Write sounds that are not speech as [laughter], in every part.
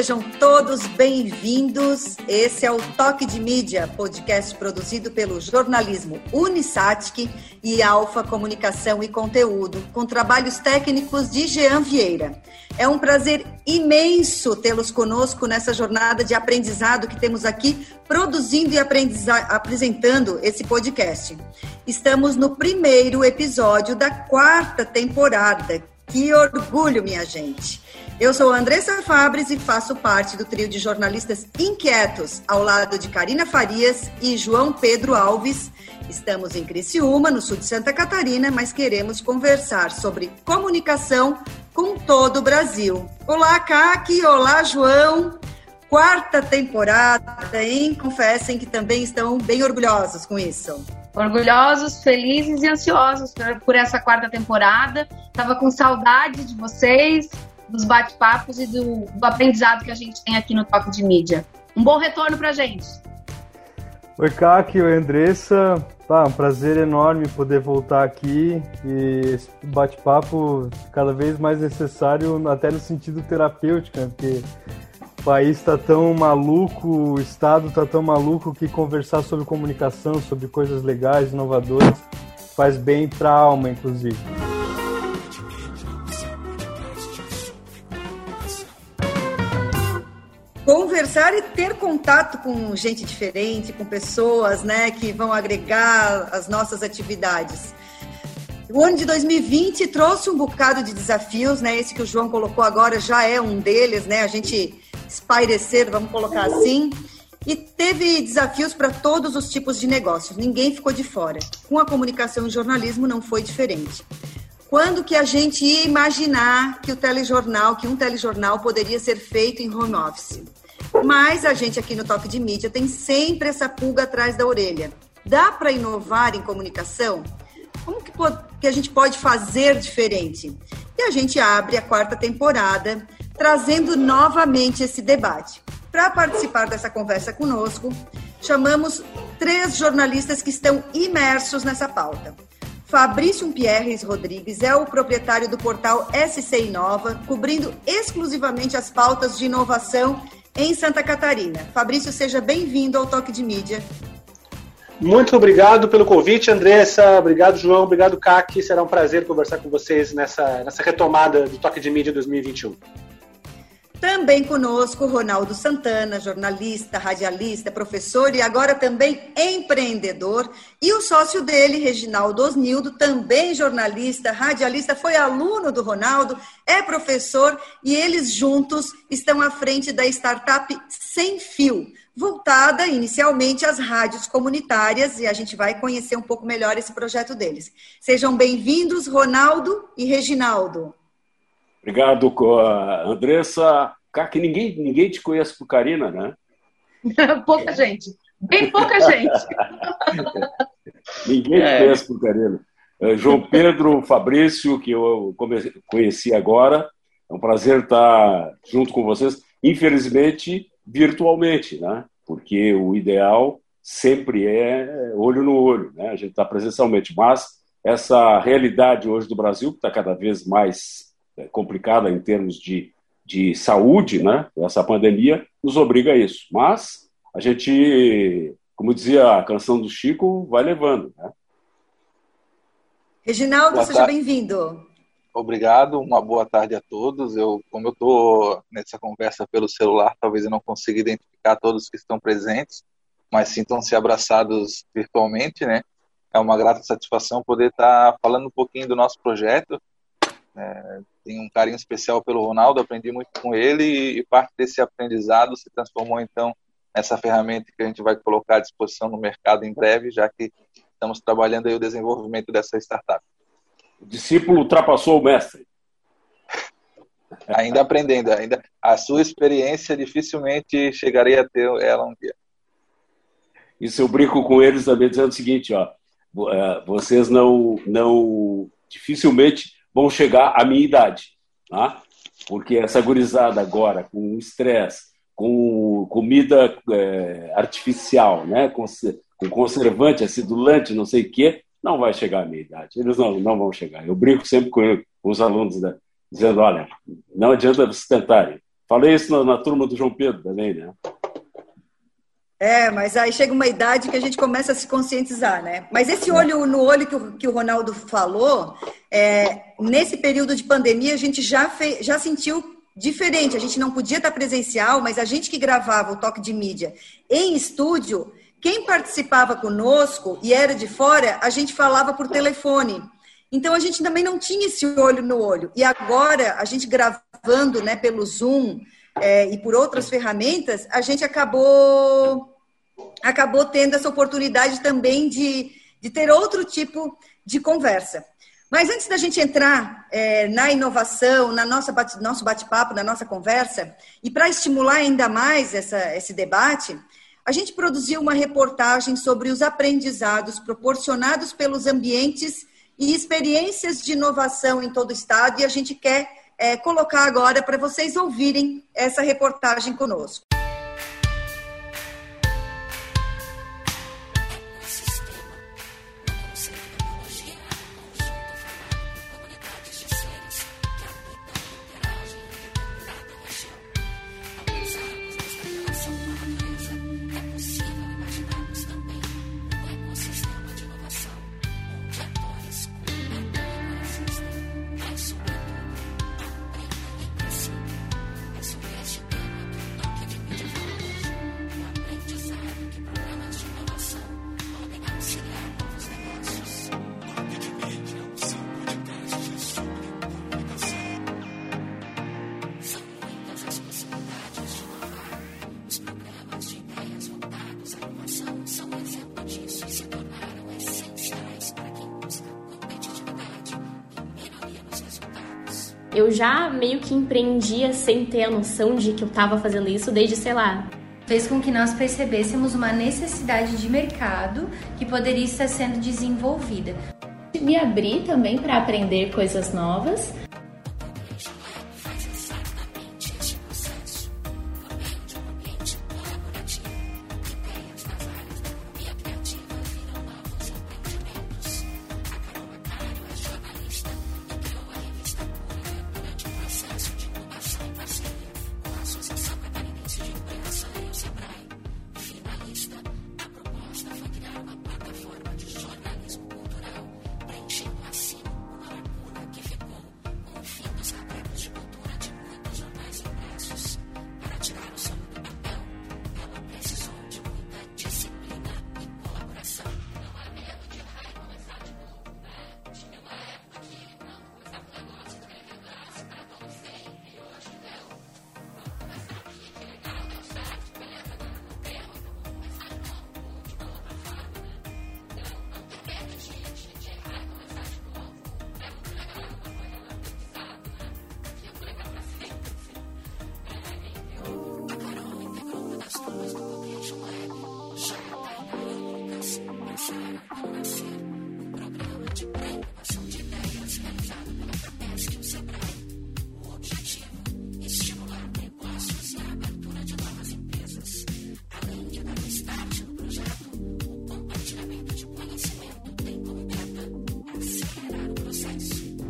sejam todos bem-vindos. Esse é o Toque de Mídia, podcast produzido pelo jornalismo Unisatic e Alfa Comunicação e Conteúdo, com trabalhos técnicos de Jean Vieira. É um prazer imenso tê-los conosco nessa jornada de aprendizado que temos aqui, produzindo e apresentando esse podcast. Estamos no primeiro episódio da quarta temporada. Que orgulho, minha gente! Eu sou Andressa Fabres e faço parte do trio de jornalistas inquietos, ao lado de Karina Farias e João Pedro Alves. Estamos em Criciúma, no sul de Santa Catarina, mas queremos conversar sobre comunicação com todo o Brasil. Olá, Kaki! Olá, João! Quarta temporada, hein? Confessem que também estão bem orgulhosos com isso. Orgulhosos, felizes e ansiosos por essa quarta temporada. Tava com saudade de vocês, dos bate-papos e do, do, aprendizado que a gente tem aqui no Toque de Mídia. Um bom retorno para a gente. Oi, Kaki, oi, Andressa. Tá, um prazer enorme poder voltar aqui e esse bate-papo cada vez mais necessário, até no sentido terapêutico, né? porque o país está tão maluco, o Estado está tão maluco que conversar sobre comunicação, sobre coisas legais, inovadoras, faz bem para a alma, inclusive. Conversar e ter contato com gente diferente, com pessoas, né, que vão agregar as nossas atividades. O ano de 2020 trouxe um bocado de desafios, né? Esse que o João colocou agora já é um deles, né? A gente espairecer, vamos colocar assim. E teve desafios para todos os tipos de negócios, ninguém ficou de fora. Com a comunicação e jornalismo não foi diferente. Quando que a gente ia imaginar que o telejornal, que um telejornal poderia ser feito em home office? Mas a gente aqui no Toque de Mídia tem sempre essa pulga atrás da orelha. Dá para inovar em comunicação? Como que, que a gente pode fazer diferente? E a gente abre a quarta temporada trazendo novamente esse debate. Para participar dessa conversa conosco, chamamos três jornalistas que estão imersos nessa pauta. Fabrício Pierres Rodrigues é o proprietário do portal SC Inova, cobrindo exclusivamente as pautas de inovação em Santa Catarina. Fabrício, seja bem-vindo ao Toque de Mídia. Muito obrigado pelo convite, Andressa. Obrigado, João. Obrigado, CAC. Será um prazer conversar com vocês nessa, nessa retomada do Toque de Mídia 2021. Também conosco Ronaldo Santana, jornalista, radialista, professor e agora também empreendedor. E o sócio dele, Reginaldo Osnildo, também jornalista, radialista, foi aluno do Ronaldo, é professor e eles juntos estão à frente da startup Sem Fio, voltada inicialmente às rádios comunitárias e a gente vai conhecer um pouco melhor esse projeto deles. Sejam bem-vindos, Ronaldo e Reginaldo. Obrigado, Andressa. Que ninguém, ninguém te conhece por Karina, né? [laughs] pouca gente. Bem pouca gente. [laughs] ninguém é. te conhece por Karina. É, João Pedro Fabrício, que eu conheci agora. É um prazer estar junto com vocês. Infelizmente, virtualmente, né? Porque o ideal sempre é olho no olho, né? A gente está presencialmente. Mas essa realidade hoje do Brasil, que está cada vez mais é, complicada em termos de, de saúde, né? Essa pandemia nos obriga a isso. Mas a gente, como dizia a canção do Chico, vai levando, né? Reginaldo, boa seja bem-vindo. Obrigado, uma boa tarde a todos. Eu, como eu estou nessa conversa pelo celular, talvez eu não consiga identificar todos que estão presentes, mas sintam-se abraçados virtualmente, né? É uma grata satisfação poder estar falando um pouquinho do nosso projeto, é, tenho um carinho especial pelo Ronaldo, aprendi muito com ele e, parte desse aprendizado se transformou então nessa ferramenta que a gente vai colocar à disposição no mercado em breve, já que estamos trabalhando aí o desenvolvimento dessa startup. O discípulo ultrapassou o mestre. [laughs] ainda aprendendo, ainda a sua experiência dificilmente chegarei a ter ela um dia. Isso eu brinco com eles também dizendo o seguinte, ó, é, vocês não, não dificilmente vão chegar à minha idade. Tá? Porque essa gurizada agora, com estresse, com comida é, artificial, né? com, com conservante, acidulante, não sei o quê, não vai chegar à minha idade. Eles não, não vão chegar. Eu brinco sempre com, com os alunos, dizendo, olha, não adianta vocês tentarem. Falei isso na, na turma do João Pedro também, né? É, mas aí chega uma idade que a gente começa a se conscientizar, né? Mas esse olho no olho que o, que o Ronaldo falou, é, nesse período de pandemia, a gente já, fez, já sentiu diferente. A gente não podia estar presencial, mas a gente que gravava o toque de mídia em estúdio, quem participava conosco e era de fora, a gente falava por telefone. Então a gente também não tinha esse olho no olho. E agora, a gente gravando né, pelo Zoom é, e por outras ferramentas, a gente acabou acabou tendo essa oportunidade também de, de ter outro tipo de conversa. Mas antes da gente entrar é, na inovação, na nossa bate, nosso bate-papo, na nossa conversa, e para estimular ainda mais essa, esse debate, a gente produziu uma reportagem sobre os aprendizados proporcionados pelos ambientes e experiências de inovação em todo o estado, e a gente quer é, colocar agora para vocês ouvirem essa reportagem conosco. Que empreendia sem ter a noção de que eu estava fazendo isso desde, sei lá. Fez com que nós percebêssemos uma necessidade de mercado que poderia estar sendo desenvolvida. Me abri também para aprender coisas novas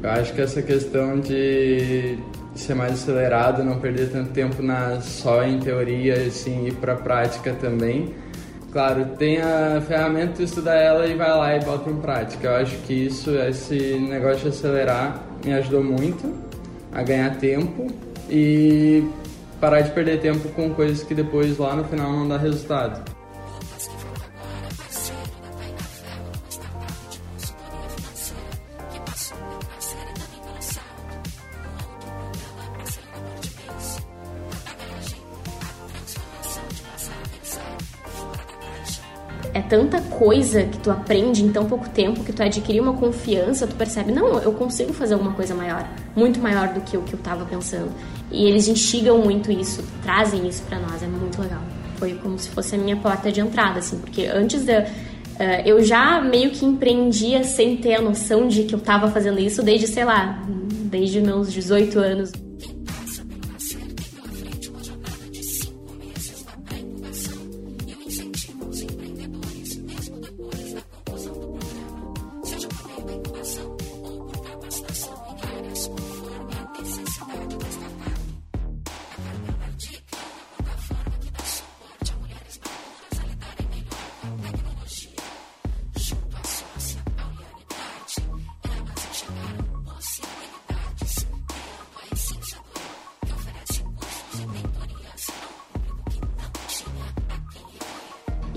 Eu acho que essa questão de ser mais acelerado, não perder tanto tempo na, só em teoria, assim, ir para prática também. Claro, tem a ferramenta, estuda ela e vai lá e bota em prática. Eu acho que isso, esse negócio de acelerar, me ajudou muito a ganhar tempo e parar de perder tempo com coisas que depois lá no final não dá resultado. Tanta coisa que tu aprende em tão pouco tempo, que tu adquire uma confiança, tu percebe, não, eu consigo fazer alguma coisa maior, muito maior do que o que eu estava pensando. E eles instigam muito isso, trazem isso para nós, é muito legal. Foi como se fosse a minha porta de entrada, assim, porque antes de, eu já meio que empreendia sem ter a noção de que eu estava fazendo isso desde, sei lá, desde meus 18 anos.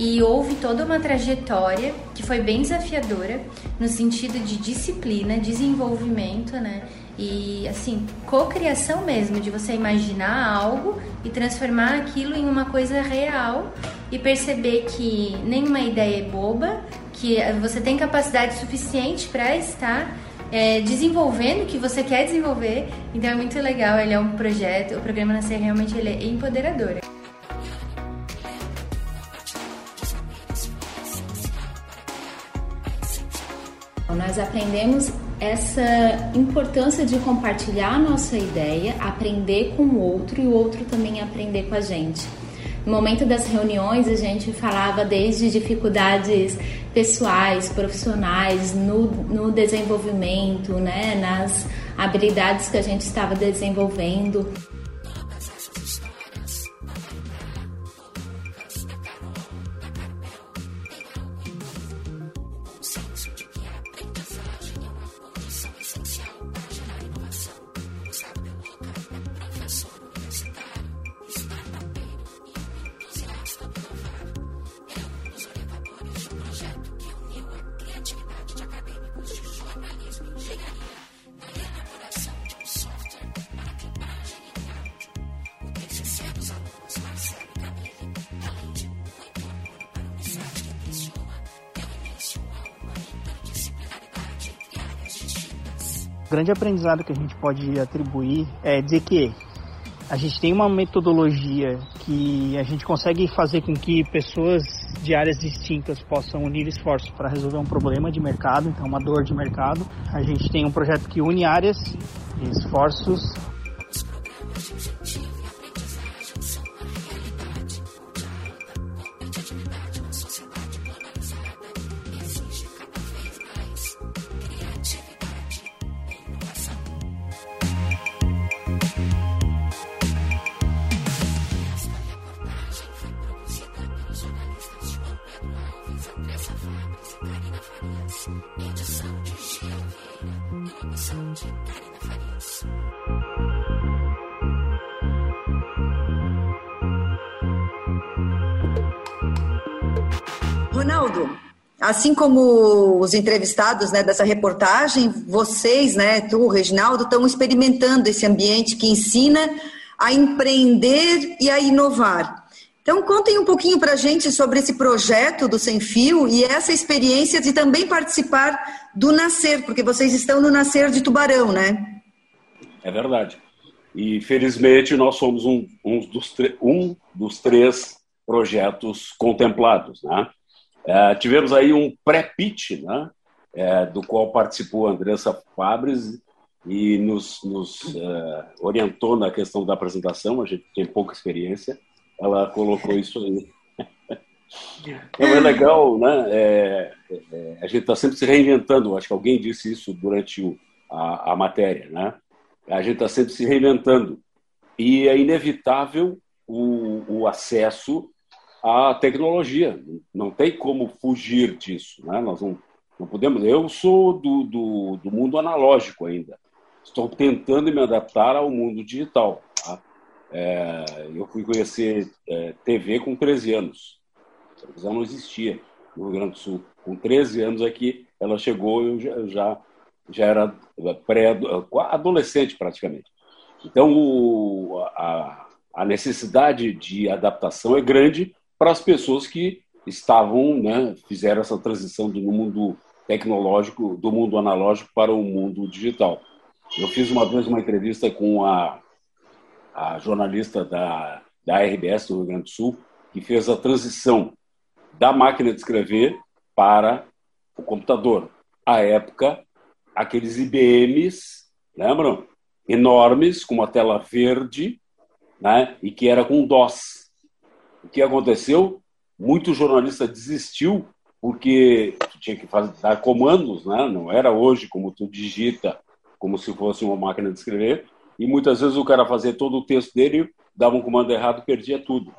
E houve toda uma trajetória que foi bem desafiadora no sentido de disciplina, desenvolvimento, né? E assim, cocriação mesmo, de você imaginar algo e transformar aquilo em uma coisa real e perceber que nenhuma ideia é boba, que você tem capacidade suficiente para estar é, desenvolvendo o que você quer desenvolver. Então é muito legal, ele é um projeto, o programa Nascer realmente ele é empoderador. Nós aprendemos essa importância de compartilhar a nossa ideia, aprender com o outro e o outro também aprender com a gente. No momento das reuniões, a gente falava desde dificuldades pessoais, profissionais, no, no desenvolvimento, né, nas habilidades que a gente estava desenvolvendo. Grande aprendizado que a gente pode atribuir é dizer que a gente tem uma metodologia que a gente consegue fazer com que pessoas de áreas distintas possam unir esforços para resolver um problema de mercado, então uma dor de mercado. A gente tem um projeto que une áreas e esforços assim como os entrevistados né, dessa reportagem, vocês, né, tu, Reginaldo, estão experimentando esse ambiente que ensina a empreender e a inovar. Então, contem um pouquinho para a gente sobre esse projeto do Sem Fio e essa experiência de também participar do Nascer, porque vocês estão no Nascer de Tubarão, né? É verdade. E, felizmente, nós somos um, um, dos, um dos três projetos contemplados, né? É, tivemos aí um pré-pitch, né? É, do qual participou a Andressa Fabres e nos, nos é, orientou na questão da apresentação. A gente tem pouca experiência, ela colocou isso aí. [laughs] Então é legal, né? É, é, a gente está sempre se reinventando. Acho que alguém disse isso durante o, a, a matéria, né? A gente está sempre se reinventando e é inevitável o, o acesso à tecnologia. Não tem como fugir disso, né? Nós não, não podemos. Eu sou do, do, do mundo analógico ainda. Estou tentando me adaptar ao mundo digital. Tá? É, eu fui conhecer é, TV com 13 anos. A televisão não existia no Rio Grande do Sul. Com 13 anos aqui, ela chegou eu já, já, já era pré-adolescente praticamente. Então, o, a, a necessidade de adaptação é grande para as pessoas que estavam, né, fizeram essa transição do mundo tecnológico, do mundo analógico para o mundo digital. Eu fiz uma vez uma entrevista com a a jornalista da, da RBS do Rio Grande do Sul, que fez a transição da máquina de escrever para o computador. À época, aqueles IBMs, lembram? Enormes, com uma tela verde, né? e que era com DOS. O que aconteceu? Muito jornalista desistiu porque tinha que fazer, dar comandos, né? não era hoje como tu digita como se fosse uma máquina de escrever, e muitas vezes o cara fazia todo o texto dele, dava um comando errado perdia tudo.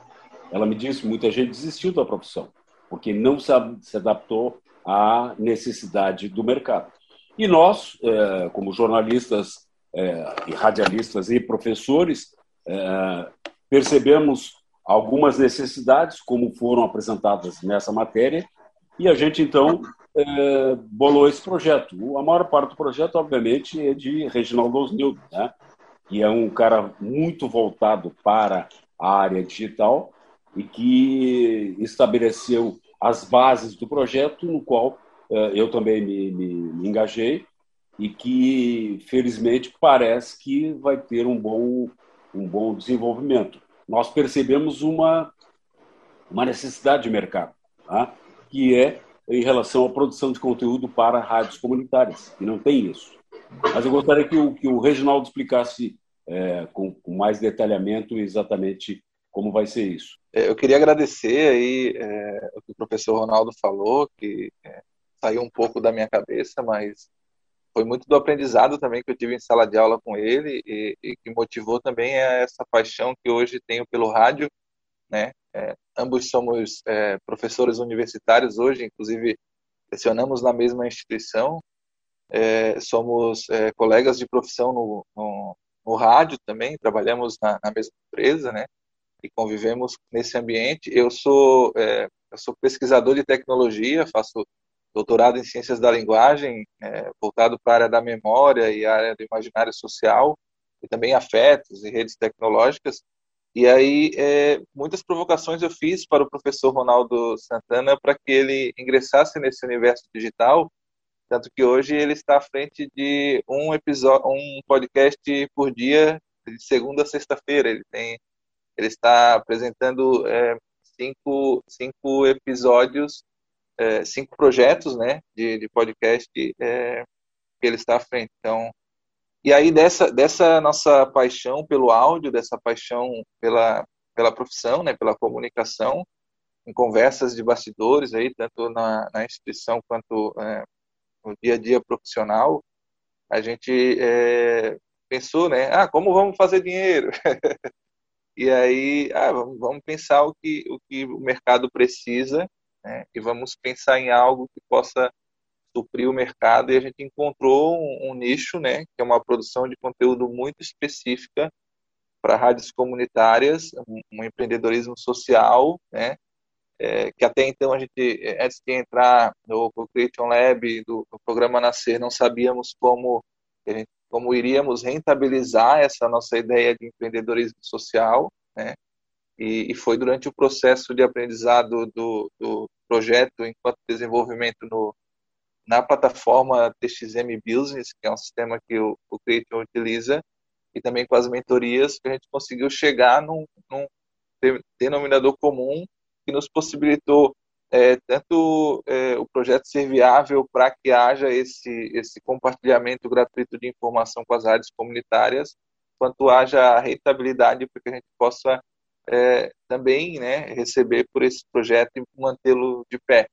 Ela me disse, muita gente desistiu da profissão, porque não se adaptou à necessidade do mercado. E nós, é, como jornalistas é, e radialistas e professores, é, percebemos algumas necessidades, como foram apresentadas nessa matéria, e a gente, então, é, bolou esse projeto. A maior parte do projeto, obviamente, é de Reginaldo Osnildo, né? que é um cara muito voltado para a área digital e que estabeleceu as bases do projeto, no qual é, eu também me, me, me engajei e que, felizmente, parece que vai ter um bom, um bom desenvolvimento. Nós percebemos uma, uma necessidade de mercado, tá? que é em relação à produção de conteúdo para rádios comunitárias, que não tem isso. Mas eu gostaria que o, que o Reginaldo explicasse é, com, com, mais detalhamento exatamente como vai ser isso. É, eu queria agradecer aí é, o que o professor Ronaldo falou, que é, saiu um pouco da minha cabeça, mas foi muito do aprendizado também que eu tive em sala de aula com ele e, e que motivou também essa paixão que hoje tenho pelo rádio, né? É, ambos somos é, professores universitários hoje, inclusive lecionamos na mesma instituição, é, somos é, colegas de profissão no, no, no, rádio também, trabalhamos na, na, mesma empresa, né? E convivemos nesse ambiente. Eu sou é, eu sou pesquisador de tecnologia, faço doutorado em ciências da linguagem, é, voltado para a área da memória e a área do imaginário social, e também afetos e redes tecnológicas. E aí, é, muitas provocações eu fiz para o professor Ronaldo Santana para que ele ingressasse nesse universo digital, tanto que hoje ele está à frente de um episódio, um podcast por dia, de segunda a sexta-feira. Ele ele está apresentando é, cinco, cinco episódios é, cinco projetos né, de, de podcast é, que ele está à frente. Então, e aí dessa, dessa nossa paixão pelo áudio, dessa paixão pela, pela profissão, né, pela comunicação, em conversas de bastidores aí, tanto na, na instituição quanto é, no dia a dia profissional, a gente é, pensou, né, ah, como vamos fazer dinheiro? [laughs] e aí, ah, vamos, vamos pensar o que, o que o mercado precisa né? e vamos pensar em algo que possa suprir o mercado. E a gente encontrou um, um nicho, né, que é uma produção de conteúdo muito específica para rádios comunitárias, um, um empreendedorismo social, né, é, que até então a gente, antes de entrar no Creation Lab, do, do programa Nascer, não sabíamos como, como iríamos rentabilizar essa nossa ideia de empreendedorismo social, né, e, e foi durante o processo de aprendizado do, do projeto enquanto desenvolvimento no, na plataforma TXM Business, que é um sistema que o, o utiliza, e também com as mentorias, que a gente conseguiu chegar num, num denominador comum que nos possibilitou é, tanto é, o projeto ser viável para que haja esse, esse compartilhamento gratuito de informação com as áreas comunitárias, quanto haja a rentabilidade para que a gente possa é, também né, receber por esse projeto e mantê-lo de pé.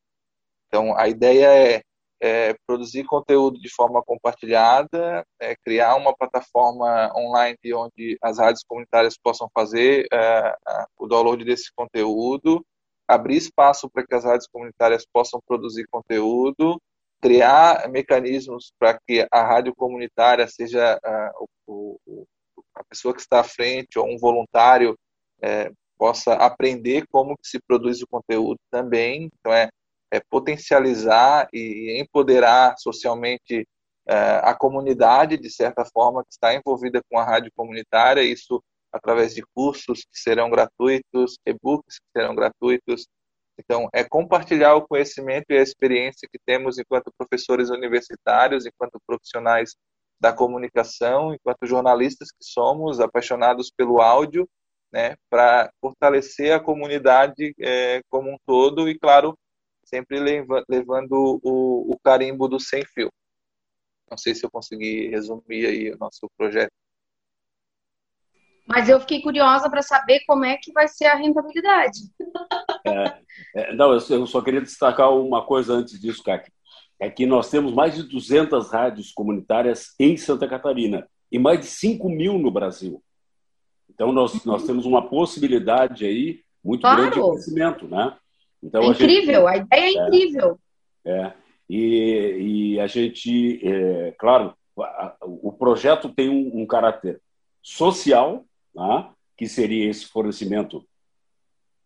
Então, a ideia é, é, produzir conteúdo de forma compartilhada, é, criar uma plataforma online onde as rádios comunitárias possam fazer é, o download desse conteúdo, abrir espaço para que as rádios comunitárias possam produzir conteúdo, criar mecanismos para que a rádio comunitária seja o, o, a pessoa que está à frente ou um voluntário é, possa aprender como se produz o conteúdo também. Então, é, é potencializar e empoderar socialmente é, a comunidade, de certa forma, que está envolvida com a rádio comunitária, isso através de cursos que serão gratuitos, e-books que serão gratuitos. Então, é compartilhar o conhecimento e a experiência que temos enquanto professores universitários, enquanto profissionais da comunicação, enquanto jornalistas que somos, apaixonados pelo áudio né, para fortalecer a comunidade é, como um todo e, claro, sempre leva, levando o, o, carimbo do sem fio. Não sei se eu consegui resumir aí o nosso projeto. Mas eu fiquei curiosa para saber como é que vai ser a rentabilidade. É, é, não, eu só queria destacar uma coisa antes disso, Kaki. É que nós temos mais de 200 rádios comunitárias em Santa Catarina e mais de 5 mil no Brasil. Então, nós, nós temos uma possibilidade aí muito claro. grande de crescimento, né? Então, é a incrível, gente, a ideia é, é incrível. É, e, e a gente, é, claro, o projeto tem um, um caráter social, né? que seria esse fornecimento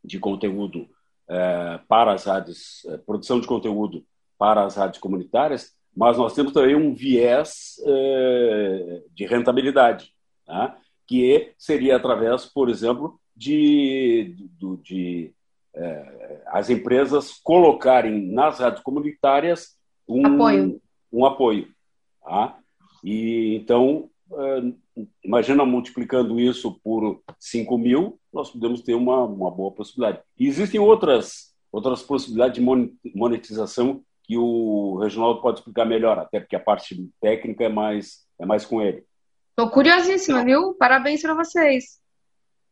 de conteúdo é, para as rádios, é, produção de conteúdo para as rádios comunitárias, mas nós temos também um viés é, de rentabilidade, tá? Que seria através, por exemplo, de, de, de é, as empresas colocarem nas rádios comunitárias um apoio. Um apoio tá? E então, é, imagina multiplicando isso por 5 mil, nós podemos ter uma, uma boa possibilidade. E existem outras, outras possibilidades de monetização que o Reginaldo pode explicar melhor, até porque a parte técnica é mais, é mais com ele. Estou curiosíssima, viu? Parabéns para vocês.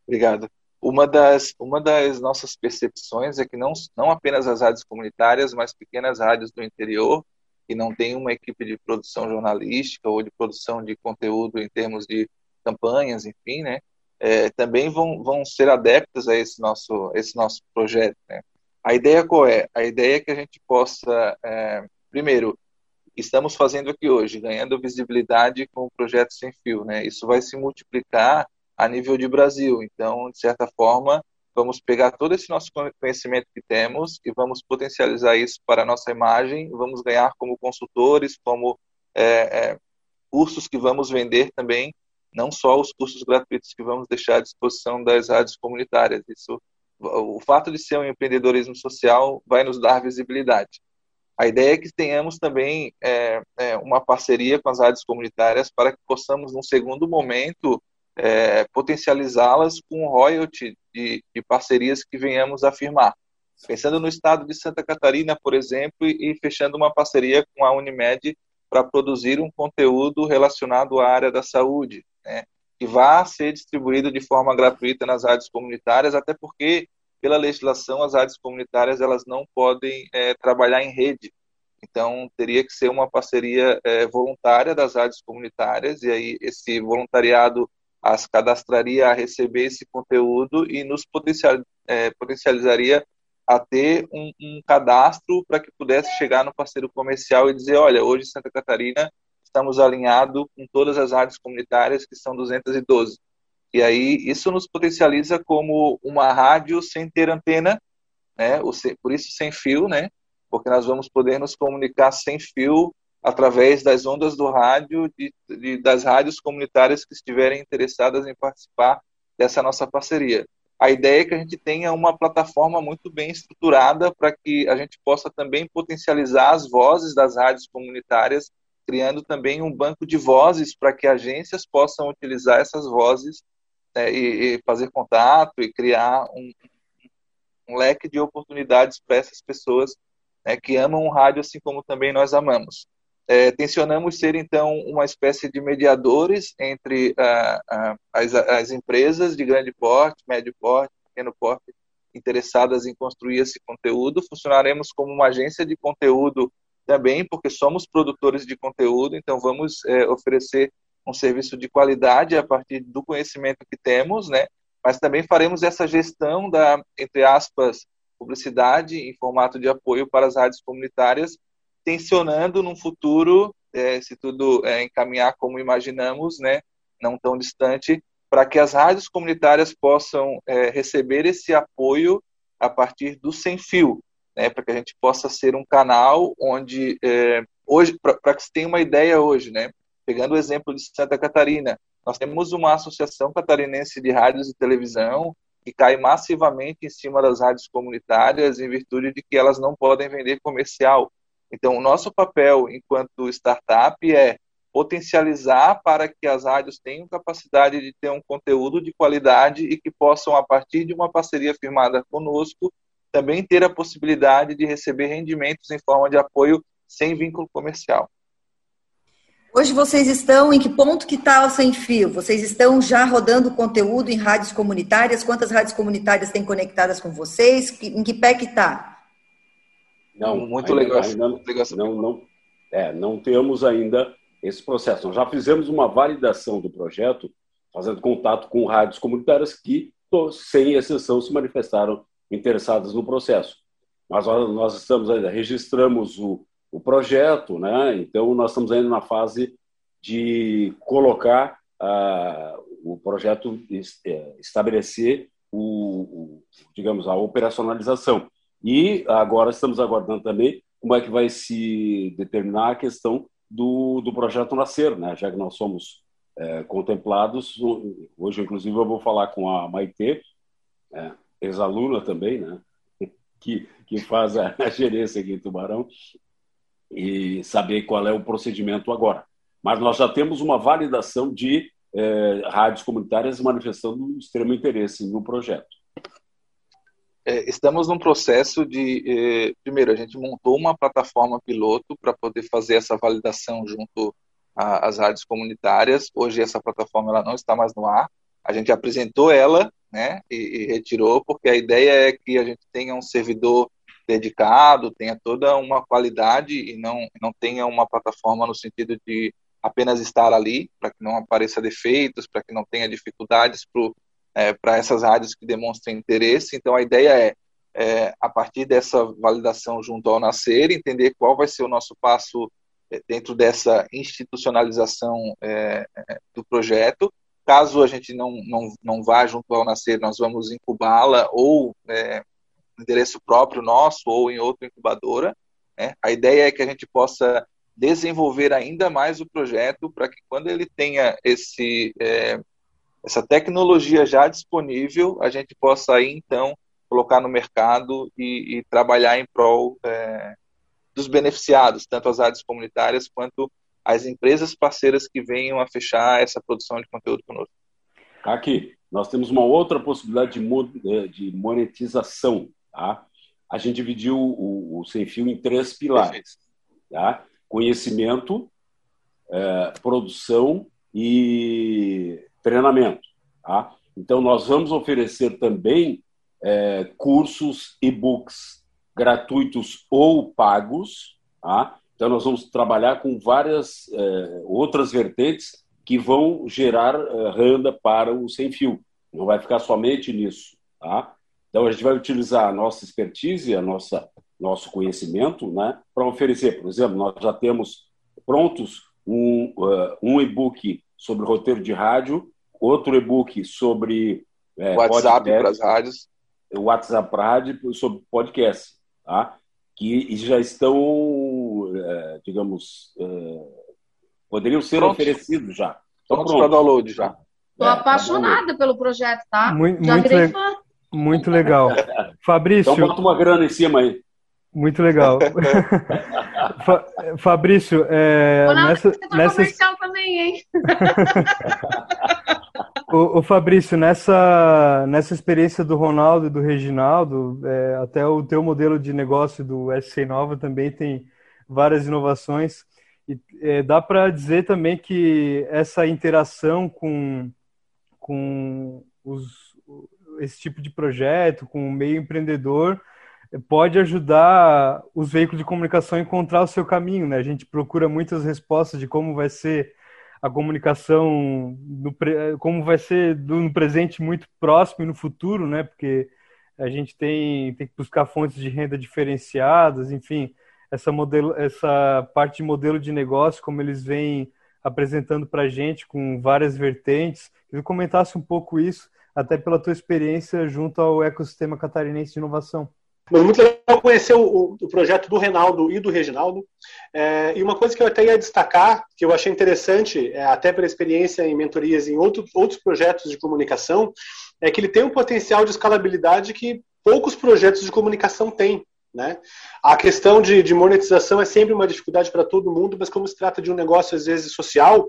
Obrigado. Uma das, uma das nossas percepções é que não, não apenas as rádios comunitárias, mas pequenas rádios do interior, que não têm uma equipe de produção jornalística ou de produção de conteúdo em termos de campanhas, enfim, né, é, também vão, vão ser adeptas a esse nosso, esse nosso projeto. Né. A ideia qual é? A ideia é que a gente possa, é, primeiro, estamos fazendo aqui hoje, ganhando visibilidade com o projeto Sem Fio. Né? Isso vai se multiplicar a nível de Brasil. Então, de certa forma, vamos pegar todo esse nosso conhecimento que temos e vamos potencializar isso para a nossa imagem, vamos ganhar como consultores, como é, é, cursos que vamos vender também, não só os cursos gratuitos que vamos deixar à disposição das rádios comunitárias. Isso, o fato de ser um empreendedorismo social vai nos dar visibilidade. A ideia é que tenhamos também é, é, uma parceria com as rádios comunitárias para que possamos, num segundo momento, é, potencializá-las com royalty de, de, parcerias que venhamos a firmar. Pensando no estado de Santa Catarina, por exemplo, e, e fechando uma parceria com a Unimed para produzir um conteúdo relacionado à área da saúde, né, que vá ser distribuído de forma gratuita nas rádios comunitárias, até porque, pela legislação, as rádios comunitárias elas não podem é, trabalhar em rede. Então, teria que ser uma parceria é, voluntária das rádios comunitárias, e aí esse voluntariado as cadastraria a receber esse conteúdo e nos potencial, é, potencializaria a ter um, um cadastro para que pudesse chegar no parceiro comercial e dizer, olha, hoje Santa Catarina estamos alinhados com todas as rádios comunitárias, que são 212. E aí isso nos potencializa como uma rádio sem ter antena, né? por isso sem fio, né? Porque nós vamos poder nos comunicar sem fio através das ondas do rádio, de, de, das rádios comunitárias que estiverem interessadas em participar dessa nossa parceria. A ideia é que a gente tenha uma plataforma muito bem estruturada para que a gente possa também potencializar as vozes das rádios comunitárias, criando também um banco de vozes para que agências possam utilizar essas vozes né, e, e, fazer contato e criar um, um leque de oportunidades para essas pessoas né, que amam o rádio assim como também nós amamos. É, tensionamos ser, então, uma espécie de mediadores entre ah, ah, as, as, empresas de grande porte, médio porte, pequeno porte, interessadas em construir esse conteúdo. Funcionaremos como uma agência de conteúdo também, porque somos produtores de conteúdo, então vamos é, oferecer um serviço de qualidade a partir do conhecimento que temos, né? Mas também faremos essa gestão da, entre aspas, publicidade em formato de apoio para as rádios comunitárias, tensionando num futuro, é, se tudo é, encaminhar como imaginamos, né, não tão distante, para que as rádios comunitárias possam é, receber esse apoio a partir do sem fio, né, para que a gente possa ser um canal onde é, hoje, para que se tenha uma ideia hoje, né, pegando o exemplo de Santa Catarina, nós temos uma associação catarinense de rádios e televisão que cai massivamente em cima das rádios comunitárias em virtude de que elas não podem vender comercial. Então, o nosso papel enquanto startup é potencializar para que as rádios tenham capacidade de ter um conteúdo de qualidade e que possam, a partir de uma parceria firmada conosco, também ter a possibilidade de receber rendimentos em forma de apoio sem vínculo comercial. Hoje vocês estão em que ponto que está o Sem Fio? Vocês estão já rodando conteúdo em rádios comunitárias? Quantas rádios comunitárias têm conectadas com vocês? Em que pé que está? Não, muito ainda, legal. Ainda, não, não, é, não temos ainda esse processo. Nós já fizemos uma validação do projeto, fazendo contato com rádios comunitárias que, sem exceção, se manifestaram interessadas no processo. Mas nós estamos ainda, registramos o, o projeto, né? então nós estamos ainda na fase de colocar uh, o projeto, é, estabelecer o, o, digamos, a operacionalização. E agora estamos aguardando também como é que vai se determinar a questão do, do projeto Nascer, né? já que nós somos é, contemplados. Hoje, inclusive, eu vou falar com a Maitê, é, ex-aluna também, né? [laughs] que, que faz a, a gerência aqui em Tubarão, e saber qual é o procedimento agora. Mas nós já temos uma validação de é, rádios comunitárias manifestando extremo interesse no projeto. É, estamos num processo de. Eh, primeiro, a gente montou uma plataforma piloto para poder fazer essa validação junto às rádios comunitárias. Hoje, essa plataforma ela não está mais no ar. A gente apresentou ela né, e, e retirou, porque a ideia é que a gente tenha um servidor dedicado, tenha toda uma qualidade e não, não tenha uma plataforma no sentido de apenas estar ali, para que não apareça defeitos, para que não tenha dificuldades para é, essas rádios que demonstrem interesse. Então, a ideia é, é, a partir dessa validação junto ao Nascer, entender qual vai ser o nosso passo é, dentro dessa institucionalização é, é, do projeto. Caso a gente não, não, não vá junto ao Nascer, nós vamos incubá-la ou é, endereço próprio nosso ou em outra incubadora. Né? A ideia é que a gente possa desenvolver ainda mais o projeto para que quando ele tenha esse é, essa tecnologia já disponível, a gente possa aí então colocar no mercado e, e trabalhar em prol é, dos beneficiados, tanto as áreas comunitárias quanto as empresas parceiras que venham a fechar essa produção de conteúdo conosco. Aqui, nós temos uma outra possibilidade de, de monetização. Tá? A gente dividiu o, o Sem Fio em três pilares. Tá? conhecimento, é, produção e treinamento. Tá? Então, nós vamos oferecer também é, cursos e-books gratuitos ou pagos. Tá? Então, nós vamos trabalhar com várias é, outras vertentes que vão gerar renda para o sem fio. Não vai ficar somente nisso. Tá? Então, a gente vai utilizar a nossa expertise, a nossa nosso conhecimento, né, para oferecer. Por exemplo, nós já temos prontos um, uh, um e-book sobre roteiro de rádio, outro e-book sobre é, WhatsApp para as rádios, WhatsApp para rádio sobre podcast, tá? que já estão, é, digamos, é, poderiam ser prontos. oferecidos já. Estão prontos para download já. Estou é, apaixonada tá pelo projeto, tá? Muito, já muito, le... muito legal. Fabrício. Então bota uma grana em cima aí. Muito legal. [laughs] Fabrício, é, Ronaldo, nessa, tá nessa... comercial também, hein? [laughs] o, o, Fabrício, nessa, nessa experiência do Ronaldo e do Reginaldo, é, até o teu modelo de negócio do SC Nova também tem várias inovações. E é, dá para dizer também que essa interação com, com os, esse tipo de projeto, com o meio empreendedor, pode ajudar os veículos de comunicação a encontrar o seu caminho, né? A gente procura muitas respostas de como vai ser a comunicação, no, como vai ser no presente muito próximo e no futuro, né? Porque a gente tem, tem que buscar fontes de renda diferenciadas, enfim, essa, modelo, essa parte de modelo de negócio, como eles vêm apresentando para a gente com várias vertentes. Que comentasse um pouco isso, até pela tua experiência junto ao ecossistema catarinense de inovação. Mas muito legal conhecer o, o, projeto do Renaldo e do Reginaldo. É, e uma coisa que eu até ia destacar, que eu achei interessante, é, até pela experiência em mentorias em outro, outros projetos de comunicação, é que ele tem um potencial de escalabilidade que poucos projetos de comunicação têm. Né? A questão de, de monetização é sempre uma dificuldade para todo mundo, mas como se trata de um negócio, às vezes, social,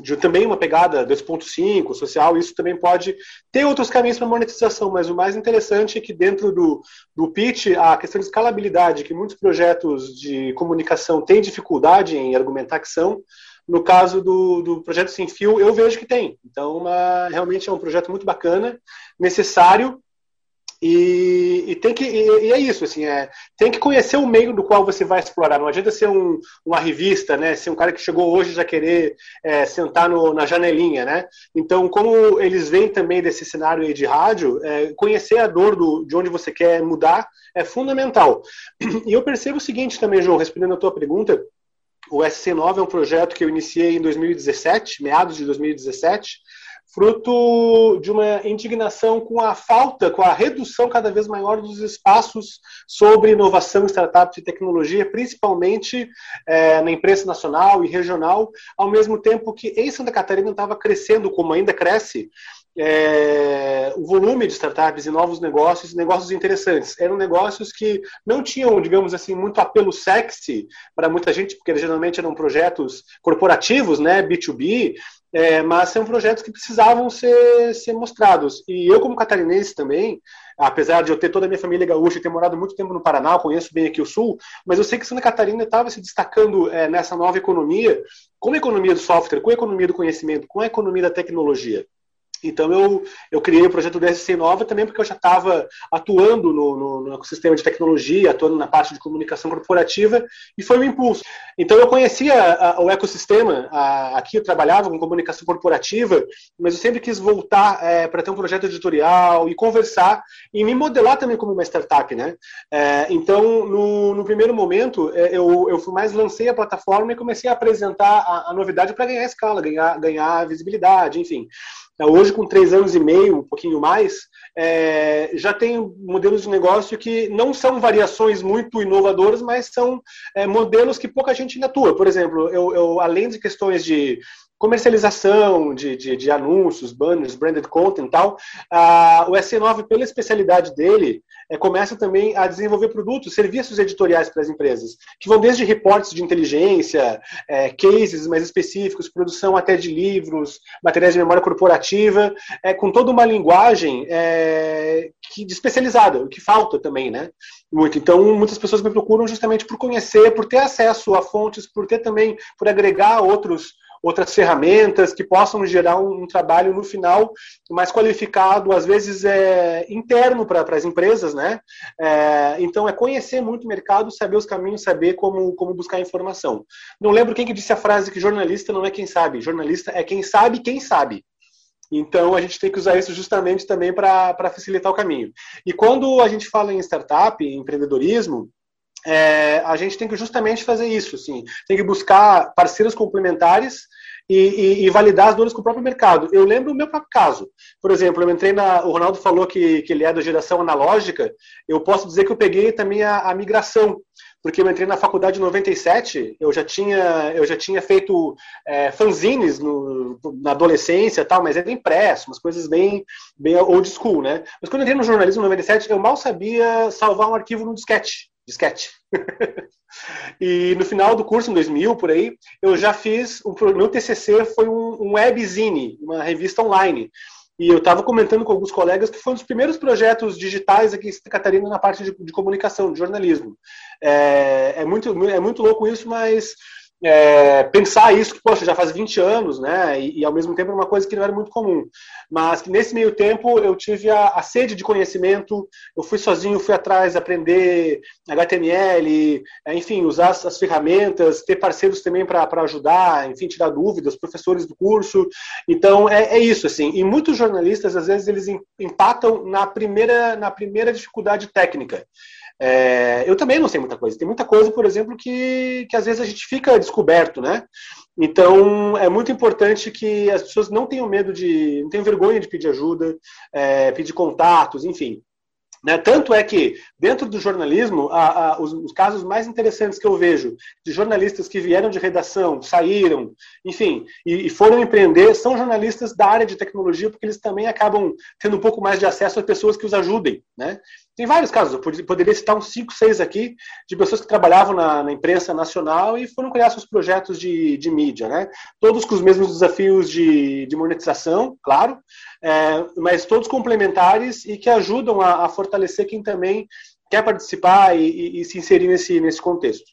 de também uma pegada 2.5 social, isso também pode ter outros caminhos para monetização, mas o mais interessante é que dentro do, do pitch, a questão de escalabilidade, que muitos projetos de comunicação têm dificuldade em argumentar que são, no caso do, do projeto Sem Fio, eu vejo que tem. Então, uma, realmente é um projeto muito bacana, necessário, e, e, tem que e, e, é isso assim é tem que conhecer o meio do qual você vai explorar. Não adianta ser um, uma revista né ser um cara que chegou hoje já querer é, sentar no, na janelinha né? Então como eles vêm também desse cenário aí de rádio é, conhecer a dor do, de onde você quer mudar é fundamental. [clears throat] E eu percebo o seguinte também João respondendo a tua pergunta o SC9 é um projeto que eu iniciei em 2017 meados de 2017 fruto de uma indignação com a falta, com a redução cada vez maior dos espaços sobre inovação, startups e tecnologia, principalmente é, na imprensa nacional e regional, ao mesmo tempo que em Santa Catarina estava crescendo, como ainda cresce, é, o volume de startups e novos negócios, negócios interessantes. Eram negócios que não tinham, digamos assim, muito apelo sexy para muita gente, porque geralmente eram projetos corporativos, né, B2B, é, mas são projetos que precisavam ser, ser mostrados. E eu, como catarinense também, apesar de eu ter toda a minha família gaúcha e ter morado muito tempo no Paraná, conheço bem aqui o Sul, mas eu sei que Santa Catarina estava se destacando é, nessa nova economia, com a economia do software, com a economia do conhecimento, com a economia da tecnologia. Então eu, eu criei o projeto do SC Nova também porque eu já estava atuando no, no, no, ecossistema de tecnologia, atuando na parte de comunicação corporativa e foi um impulso. Então eu conhecia a, o ecossistema, a, aqui eu trabalhava com comunicação corporativa, mas eu sempre quis voltar é, para ter um projeto editorial e conversar e me modelar também como uma startup, né? É, então no, no, primeiro momento é, eu, eu mais lancei a plataforma e comecei a apresentar a, a novidade para ganhar escala, ganhar, ganhar visibilidade, enfim. É, hoje, com três anos e meio, um pouquinho mais, é, já tem modelos de negócio que não são variações muito inovadoras, mas são é, modelos que pouca gente ainda atua. Por exemplo, eu, eu além de questões de comercialização de, de, de, anúncios, banners, branded content e tal, ah, o SC9, pela especialidade dele, é, começa também a desenvolver produtos, serviços editoriais para as empresas, que vão desde reportes de inteligência, é, cases mais específicos, produção até de livros, materiais de memória corporativa, é, com toda uma linguagem é, que, especializada, o que falta também, né? Muito. Então, muitas pessoas me procuram justamente por conhecer, por ter acesso a fontes, por ter também, por agregar outros outras ferramentas que possam gerar um, um trabalho no final mais qualificado, às vezes é interno para as empresas, né? É, então é conhecer muito o mercado, saber os caminhos, saber como, como buscar informação. Não lembro quem que disse a frase que jornalista não é quem sabe, jornalista é quem sabe quem sabe. Então a gente tem que usar isso justamente também para facilitar o caminho. E quando a gente fala em startup, em empreendedorismo, é, a gente tem que justamente fazer isso, assim, tem que buscar parceiros complementares e, e, e, validar as dores com o próprio mercado. Eu lembro o meu próprio caso. Por exemplo, eu entrei na. O Ronaldo falou que, que ele é da geração analógica. Eu posso dizer que eu peguei também a, a migração porque eu entrei na faculdade em 97, eu já tinha, eu já tinha feito é, fanzines no, na adolescência tal, mas era impresso, umas coisas bem, bem old school, né? Mas quando eu entrei no jornalismo em 97, eu mal sabia salvar um arquivo no disquete disquete. [laughs] e no final do curso, em 2000, por aí, eu já fiz, o meu TCC foi um, um webzine, uma revista online. E eu estava comentando com alguns colegas que foi um dos primeiros projetos digitais aqui em Santa Catarina na parte de, de comunicação, de jornalismo. É, é, muito, é muito louco isso, mas é, pensar isso, que, poxa, já faz 20 anos, né? E, e, ao mesmo tempo era uma coisa que não era muito comum. Mas que nesse meio tempo eu tive a, a sede de conhecimento, eu fui sozinho, fui atrás, aprender HTML, é, enfim, usar as, as ferramentas, ter parceiros também para ajudar, enfim, tirar dúvidas, professores do curso. Então é, é isso, assim. E muitos jornalistas, às vezes, eles empatam na primeira, na primeira dificuldade técnica. É, eu também não sei muita coisa. Tem muita coisa, por exemplo, que, que às vezes a gente fica descoberto, né? Então, é muito importante que as pessoas não tenham medo de, não tenham vergonha de pedir ajuda, é, pedir contatos, enfim. Né? Tanto é que, dentro do jornalismo, a, a, os, os, casos mais interessantes que eu vejo de jornalistas que vieram de redação, saíram, enfim, e, e, foram empreender, são jornalistas da área de tecnologia, porque eles também acabam tendo um pouco mais de acesso a pessoas que os ajudem. Né? Tem vários casos, eu poderia citar uns 5, 6 aqui, de pessoas que trabalhavam na, na, imprensa nacional e foram criar seus projetos de, de mídia, né? Todos com os mesmos desafios de, de monetização, claro, é, mas todos complementares e que ajudam a, a fortalecer quem também quer participar e, e, e, se inserir nesse, nesse contexto.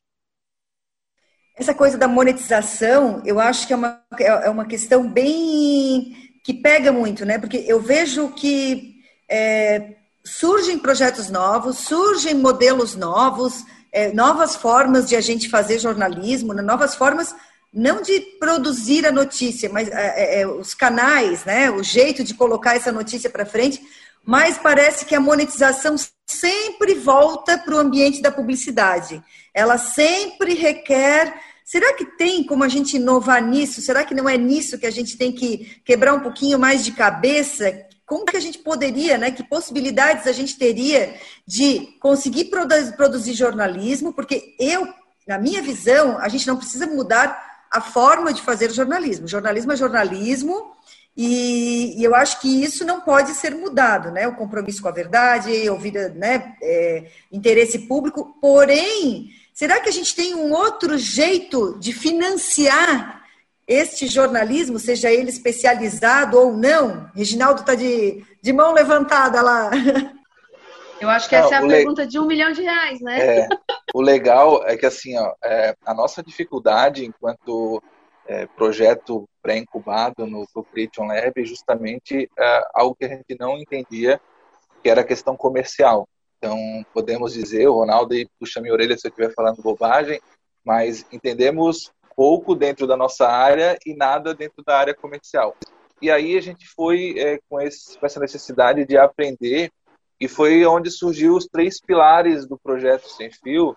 Essa coisa da monetização, eu acho que é uma, é uma questão bem que pega muito, né? Porque eu vejo que é, surgem projetos novos, surgem modelos novos, é, novas formas de a gente fazer jornalismo, né, novas formas não de produzir a notícia, mas é, é, é, os canais, né, o jeito de colocar essa notícia para frente, mas parece que a monetização sempre volta para o ambiente da publicidade. Ela sempre requer Será que tem como a gente inovar nisso? Será que não é nisso que a gente tem que quebrar um pouquinho mais de cabeça? Como que a gente poderia, né? Que possibilidades a gente teria de conseguir produzir jornalismo? Porque eu, na minha visão, a gente não precisa mudar a forma de fazer jornalismo. Jornalismo é jornalismo e, e, eu acho que isso não pode ser mudado, né? O compromisso com a verdade, ouvir né, é, interesse público. Porém, será que a gente tem um outro jeito de financiar este jornalismo, seja ele especializado ou não? Reginaldo está de, de mão levantada lá. [laughs] Eu acho que essa é a pergunta le... de um milhão de reais, né? É, [laughs] o legal é que assim, ó, é, a nossa dificuldade enquanto é, projeto pré-incubado no Creation Lab é justamente é, algo que a gente não entendia, que era a questão comercial. Então, podemos dizer, o Ronaldo puxa minha orelha se eu estiver falando bobagem, mas entendemos pouco dentro da nossa área e nada dentro da área comercial. E aí a gente foi é, com, esse, com essa necessidade de aprender e foi onde surgiu os três pilares do projeto Sem Fio,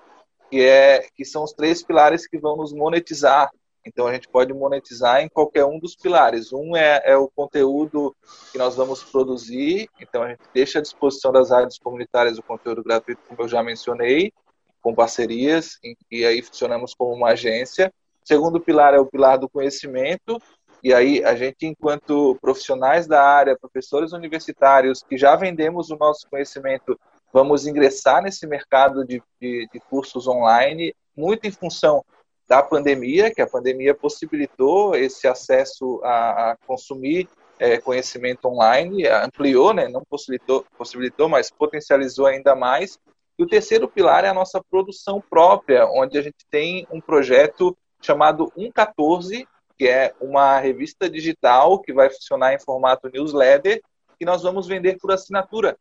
que é que são os três pilares que vão nos monetizar. Então a gente pode monetizar em qualquer um dos pilares. Um é, é o conteúdo que nós vamos produzir, então a gente deixa à disposição das rádios comunitárias o conteúdo gratuito, como eu já mencionei, com parcerias, e aí funcionamos como uma agência. Segundo pilar é o pilar do conhecimento, e aí, a gente, enquanto profissionais da área, professores universitários, que já vendemos o nosso conhecimento, vamos ingressar nesse mercado de, de, de cursos online, muito em função da pandemia, que a pandemia possibilitou esse acesso a, a consumir é, conhecimento online, ampliou, né, não possibilitou, possibilitou, mas potencializou ainda mais. E o terceiro pilar é a nossa produção própria, onde a gente tem um projeto chamado 114, que é uma revista digital que vai funcionar em formato newsletter que nós vamos vender por assinatura.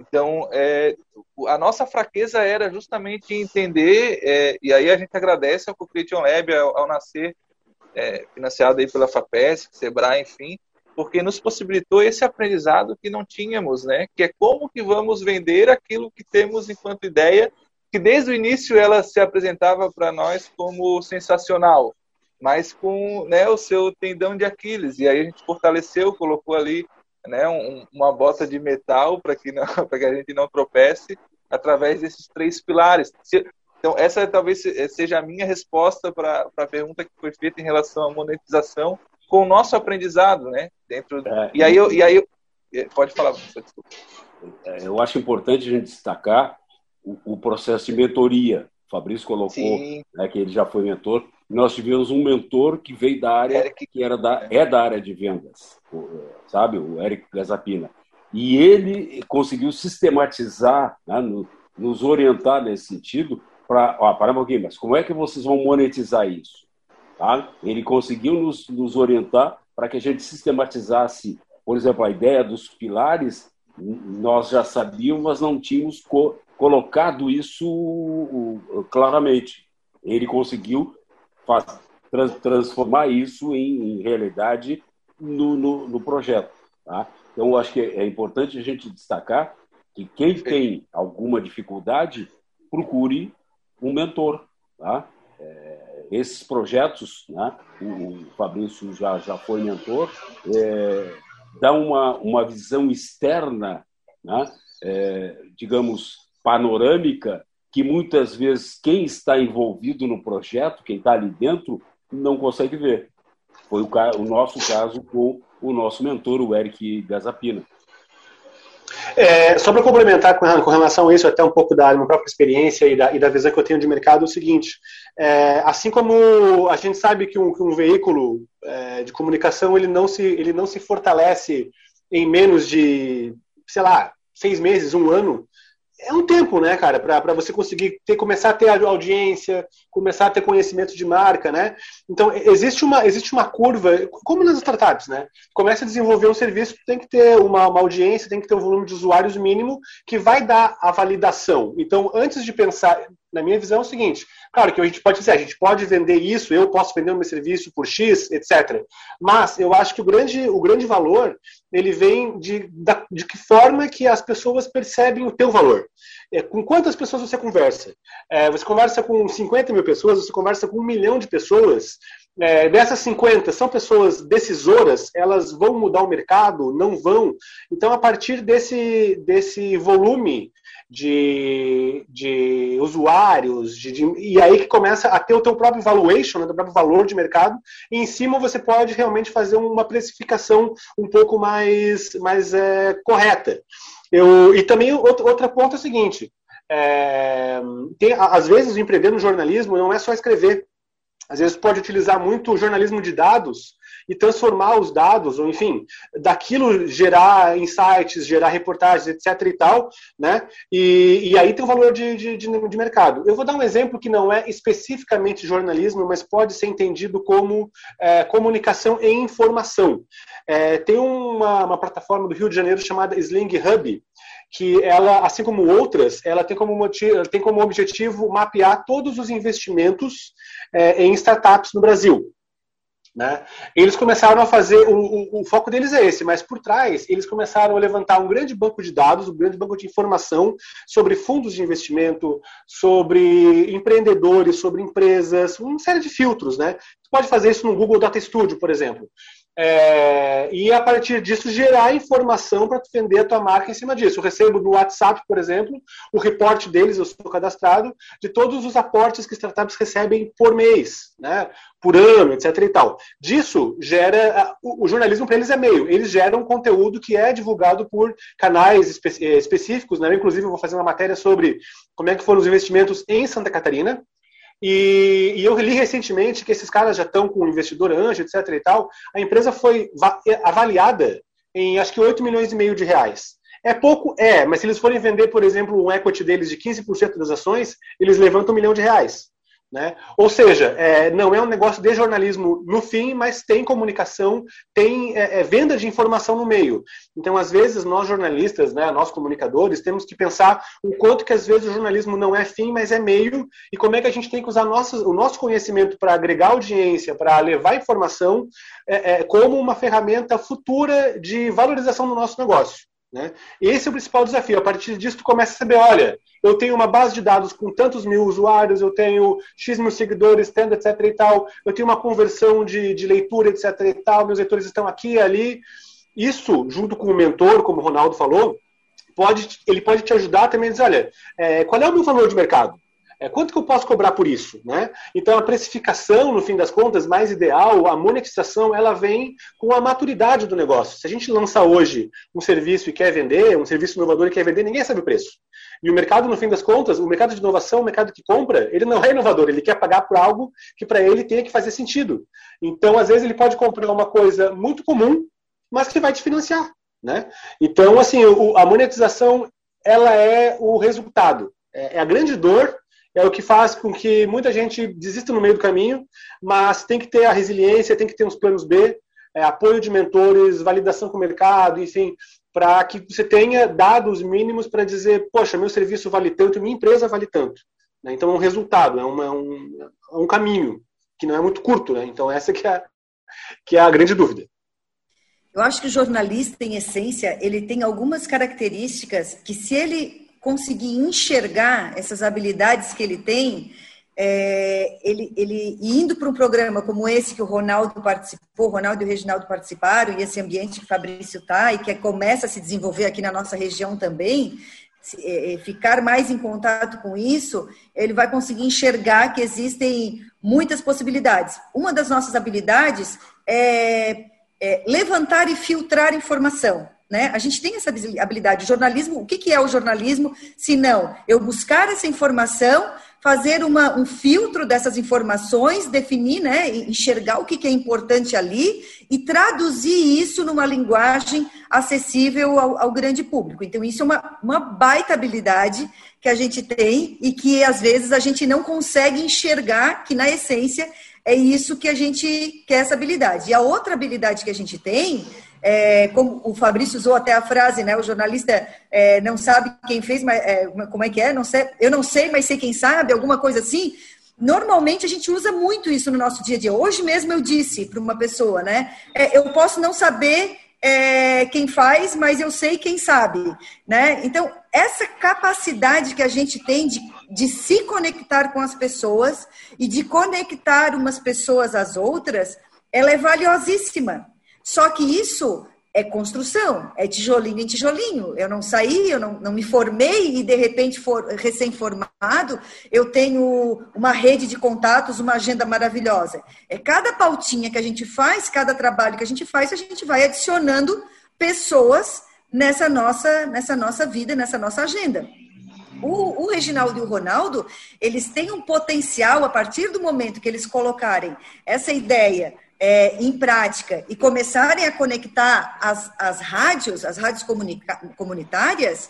Então, é, a nossa fraqueza era justamente entender, é, e aí a gente agradece ao Creation Lab, ao, ao nascer, é, financiado aí pela FAPES, Sebrae, enfim, porque nos possibilitou esse aprendizado que não tínhamos, né? Que é como que vamos vender aquilo que temos enquanto ideia, que desde o início ela se apresentava para nós como sensacional mas com né, o seu tendão de Aquiles. E aí a gente fortaleceu, colocou ali né, um, uma bota de metal para que, não, [laughs] que a gente não tropece através desses três pilares. Se, então, essa talvez seja a minha resposta para a pergunta que foi feita em relação à monetização com o nosso aprendizado, né? Dentro, é, e aí, eu, e aí eu, pode falar, desculpa. É, eu acho importante a gente destacar o, o processo de mentoria. O Fabrício colocou né, que ele já foi mentor nós tivemos um mentor que veio da área, Eric. que era da, é da área de vendas, sabe? O Eric Gazapina. E ele conseguiu sistematizar, né, no, nos orientar nesse sentido, para. Para um pouquinho, mas como é que vocês vão monetizar isso? Tá? Ele conseguiu nos, nos orientar para que a gente sistematizasse, por exemplo, a ideia dos pilares, nós já sabíamos, mas não tínhamos co colocado isso claramente. Ele conseguiu transformar isso em, em realidade no, no, no, projeto. Tá? Então, eu acho que é importante a gente destacar que quem tem alguma dificuldade, procure um mentor. Tá? É, esses projetos, né? o, o, Fabrício já, já foi mentor, é, dá uma, uma visão externa, né? É, digamos, panorâmica que muitas vezes quem está envolvido no projeto, quem está ali dentro, não consegue ver. Foi o, o nosso caso com o nosso mentor, o Eric Gazapina. É, só para complementar com, com, relação a isso, até um pouco da minha própria experiência e da, e da visão que eu tenho de mercado, é o seguinte: é, assim como a gente sabe que um, que um veículo é, de comunicação ele não, se, ele não se fortalece em menos de, sei lá, seis meses, um ano, é um tempo, né, cara, para você conseguir ter, começar a ter audiência, começar a ter conhecimento de marca, né? Então, existe uma, existe uma curva, como nas startups, né? Começa a desenvolver um serviço, tem que ter uma, uma audiência, tem que ter um volume de usuários mínimo que vai dar a validação. Então, antes de pensar, na minha visão, é o seguinte: claro que a gente pode dizer, a gente pode vender isso, eu posso vender o meu serviço por X, etc. Mas eu acho que o grande, o grande valor ele vem de, da, de que forma que as pessoas percebem o teu valor. É, com quantas pessoas você conversa? É, você conversa com 50 mil pessoas, você conversa com um milhão de pessoas. É, dessas 50, são pessoas decisoras, elas vão mudar o mercado? Não vão? Então, a partir desse, desse volume de, de usuários, de, de, e aí que começa a ter o teu próprio valuation, né, o próprio valor de mercado, e em cima você pode realmente fazer uma precificação um pouco mais, mais é, correta. Eu, e também outro, outro ponto é o seguinte, é, tem, às vezes empreender no jornalismo não é só escrever, às vezes pode utilizar muito o jornalismo de dados e transformar os dados, ou enfim, daquilo gerar insights, gerar reportagens, etc. e tal, né? E, e aí tem o valor de, de, de, mercado. Eu vou dar um exemplo que não é especificamente jornalismo, mas pode ser entendido como é, comunicação e informação. É, tem uma, uma plataforma do Rio de Janeiro chamada Sling Hub, que ela, assim como outras, ela tem como, motivo, tem como objetivo mapear todos os investimentos é, em startups no Brasil. Né? Eles começaram a fazer, o, o, o, foco deles é esse, mas por trás eles começaram a levantar um grande banco de dados, um grande banco de informação sobre fundos de investimento, sobre empreendedores, sobre empresas, uma série de filtros. Né? Você pode fazer isso no Google Data Studio, por exemplo. É, e a partir disso gerar informação para vender a tua marca em cima disso. Eu recebo no WhatsApp, por exemplo, o reporte deles, eu sou cadastrado, de todos os aportes que startups recebem por mês, né, por ano, etc. e tal. Disso gera. O, o jornalismo para eles é meio. Eles geram conteúdo que é divulgado por canais espe eh, específicos. Né? Inclusive, eu vou fazer uma matéria sobre como é que foram os investimentos em Santa Catarina, e, e, eu li recentemente que esses caras já estão com investidor anjo, etc. e tal. A empresa foi avaliada em acho que 8 milhões e meio de reais. É pouco? É, mas se eles forem vender, por exemplo, um equity deles de 15% das ações, eles levantam um milhão de reais. Né? Ou seja, é, não é um negócio de jornalismo no fim, mas tem comunicação, tem é, é, venda de informação no meio. Então, às vezes, nós jornalistas, né, nós comunicadores, temos que pensar o quanto que às vezes o jornalismo não é fim, mas é meio, e como é que a gente tem que usar o nosso conhecimento para agregar audiência, para levar informação, é, é, como uma ferramenta futura de valorização do nosso negócio. Né? Esse é o principal desafio. A partir disso, tu começa a saber, olha, eu tenho uma base de dados com tantos mil usuários, eu tenho X mil seguidores, tendo, etc e tal, eu tenho uma conversão de, de leitura, etc e tal, meus leitores estão aqui e ali. Isso, junto com o mentor, como o Ronaldo falou, pode, ele pode te ajudar também a dizer, olha, é, qual é o meu valor de mercado? É, quanto que eu posso cobrar por isso? Né? Então, a precificação, no fim das contas, mais ideal, a monetização, ela vem com a maturidade do negócio. Se a gente lança hoje um serviço e quer vender, um serviço inovador e quer vender, ninguém sabe o preço. E o mercado, no fim das contas, o mercado de inovação, o mercado que compra, ele não é inovador, ele quer pagar por algo que para ele tenha que fazer sentido. Então, às vezes, ele pode comprar uma coisa muito comum, mas que vai te financiar. Né? Então, assim, a monetização, ela é o resultado. É, é a grande dor é o que faz com que muita gente desista no meio do caminho, mas tem que ter a resiliência, tem que ter uns planos B, é, apoio de mentores, validação com o mercado, enfim, para que você tenha dados mínimos para dizer, poxa, meu serviço vale tanto, minha empresa vale tanto. Né? Então é um resultado, é, uma, é um, é um caminho que não é muito curto. Né? Então essa que é, que é a grande dúvida. Eu acho que o jornalista, em essência, ele tem algumas características que, se ele conseguir enxergar essas habilidades que ele tem, é, ele, ele indo para um programa como esse que o Ronaldo participou, Ronaldo e o Reginaldo participaram, e esse ambiente que o Fabrício está, e que começa a se desenvolver aqui na nossa região também, se, é, é, ficar mais em contato com isso, ele vai conseguir enxergar que existem muitas possibilidades. Uma das nossas habilidades é, é levantar e filtrar informação. Né? A gente tem essa habilidade. O jornalismo, o que, que é o jornalismo? Se não, eu buscar essa informação, fazer uma, um filtro dessas informações, definir, né, enxergar o que, que é importante ali e traduzir isso numa linguagem acessível ao, ao grande público. Então, isso é uma, uma baita habilidade que a gente tem e que às vezes a gente não consegue enxergar que, na essência, é isso que a gente quer essa habilidade. E a outra habilidade que a gente tem é, como o Fabrício usou até a frase, né? O jornalista é, não sabe quem fez, mas é, como é que é? Não sei, eu não sei, mas sei quem sabe, alguma coisa assim. Normalmente a gente usa muito isso no nosso dia a dia. Hoje mesmo eu disse para uma pessoa, né? É, eu posso não saber é, quem faz, mas eu sei quem sabe, né? Então essa capacidade que a gente tem de, de se conectar com as pessoas e de conectar umas pessoas às outras, ela é valiosíssima. Só que isso é construção, é tijolinho em tijolinho. Eu não saí, eu não, não me formei e, de repente, for, recém-formado, eu tenho uma rede de contatos, uma agenda maravilhosa. É cada pautinha que a gente faz, cada trabalho que a gente faz, a gente vai adicionando pessoas nessa nossa, nessa nossa vida, nessa nossa agenda. O, o, Reginaldo e o Ronaldo, eles têm um potencial, a partir do momento que eles colocarem essa ideia é, em prática e começarem a conectar as, as rádios, as rádios comunitárias,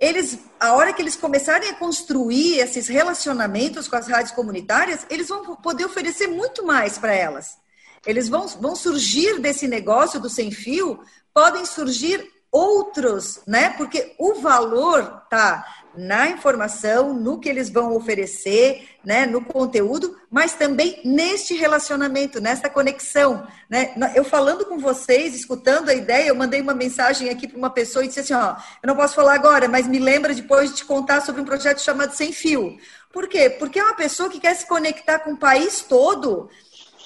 eles, a hora que eles começarem a construir esses relacionamentos com as rádios comunitárias, eles vão poder oferecer muito mais para elas. Eles vão, vão surgir desse negócio do sem fio, podem surgir outros, né? Porque o valor tá na informação, no que eles vão oferecer, né, no conteúdo, mas também neste relacionamento, nesta conexão, né? Eu falando com vocês, escutando a ideia, eu mandei uma mensagem aqui para uma pessoa e disse assim, ó, eu não posso falar agora, mas me lembra depois de te contar sobre um projeto chamado Sem Fio. Por quê? Porque é uma pessoa que quer se conectar com o país todo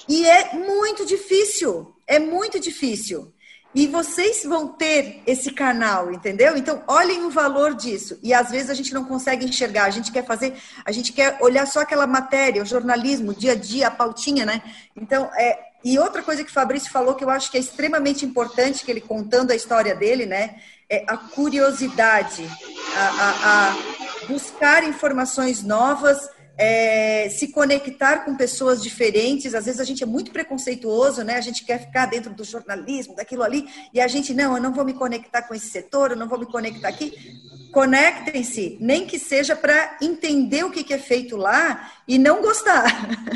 e é muito difícil, é muito difícil. E vocês vão ter esse canal, entendeu? Então, olhem o valor disso. E às vezes a gente não consegue enxergar, a gente quer fazer, a gente quer olhar só aquela matéria, o jornalismo, o dia a dia, a pautinha, né? Então, é, e outra coisa que o Fabrício falou que eu acho que é extremamente importante, que ele contando a história dele, né? É a curiosidade, a, a, a buscar informações novas é, se conectar com pessoas diferentes. Às vezes a gente é muito preconceituoso, né? A gente quer ficar dentro do jornalismo, daquilo ali, e a gente, não, eu não vou me conectar com esse setor, eu não vou me conectar aqui. Conectem-se, nem que seja para entender o que é feito lá e não gostar.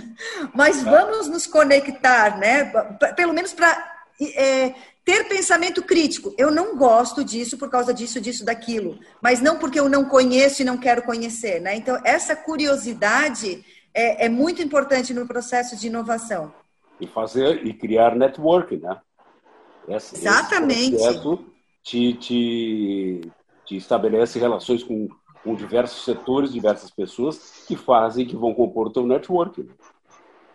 [laughs] Mas vamos nos conectar, né? Pelo menos para é, ter pensamento crítico. Eu não gosto disso por causa disso, disso, daquilo. Mas não porque eu não conheço e não quero conhecer, né? Então, essa curiosidade é, é muito importante no processo de inovação. E fazer e criar networking, né? Esse, Exatamente. Esse te, te, te estabelece relações com, com diversos setores, diversas pessoas que fazem, que vão compor o teu networking.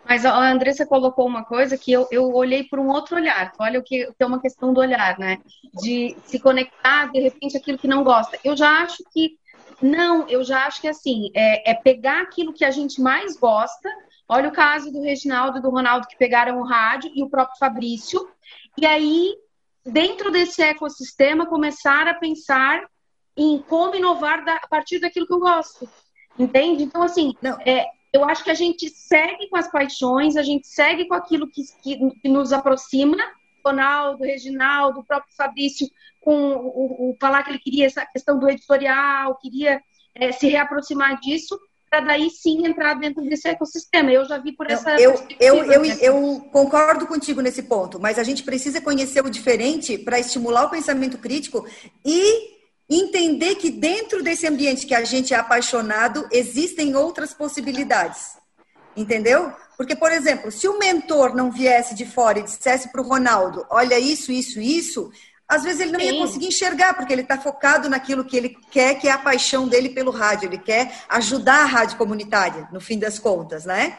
Mas a Andressa colocou uma coisa que eu, eu olhei por um outro olhar. Olha o que é uma questão do olhar, né? De se conectar, de repente, aquilo que não gosta. Eu já acho que não, eu já acho que assim, é, é pegar aquilo que a gente mais gosta. Olha o caso do Reginaldo e do Ronaldo que pegaram o rádio e o próprio Fabrício. E aí, dentro desse ecossistema, começar a pensar em como inovar da, a partir daquilo que eu gosto. Entende? Então, assim, não. É, eu acho que a gente segue com as paixões, a gente segue com aquilo que, que, que nos aproxima. Ronaldo, Reginaldo, o próprio Fabrício, com o, o, falar que ele queria essa questão do editorial, queria é, se reaproximar disso, para daí sim entrar dentro desse ecossistema. Eu já vi por essa. Eu, eu, eu, né? eu, concordo contigo nesse ponto, mas a gente precisa conhecer o diferente para estimular o pensamento crítico e entender que dentro desse ambiente que a gente é apaixonado, existem outras possibilidades. Entendeu? Porque, por exemplo, se o mentor não viesse de fora e dissesse para o Ronaldo, olha isso, isso, isso, às vezes ele não Sim. ia conseguir enxergar, porque ele está focado naquilo que ele quer, que é a paixão dele pelo rádio. Ele quer ajudar a rádio comunitária, no fim das contas, né?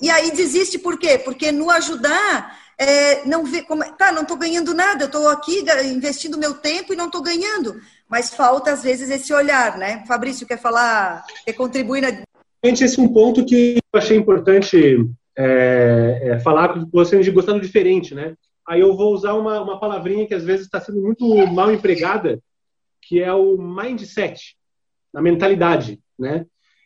E aí desiste por quê? Porque no ajudar é, não vê como. Tá, não estou ganhando nada, eu estou aqui investindo meu tempo e não estou ganhando. Mas falta, às vezes, esse olhar, né? Fabrício, quer falar, quer contribuir na. Esse é um ponto que eu achei importante é, é, falar com você de gostando diferente, né? Aí eu vou usar uma, uma palavrinha que às vezes está sendo muito mal empregada, que é o mindset, a mentalidade, né?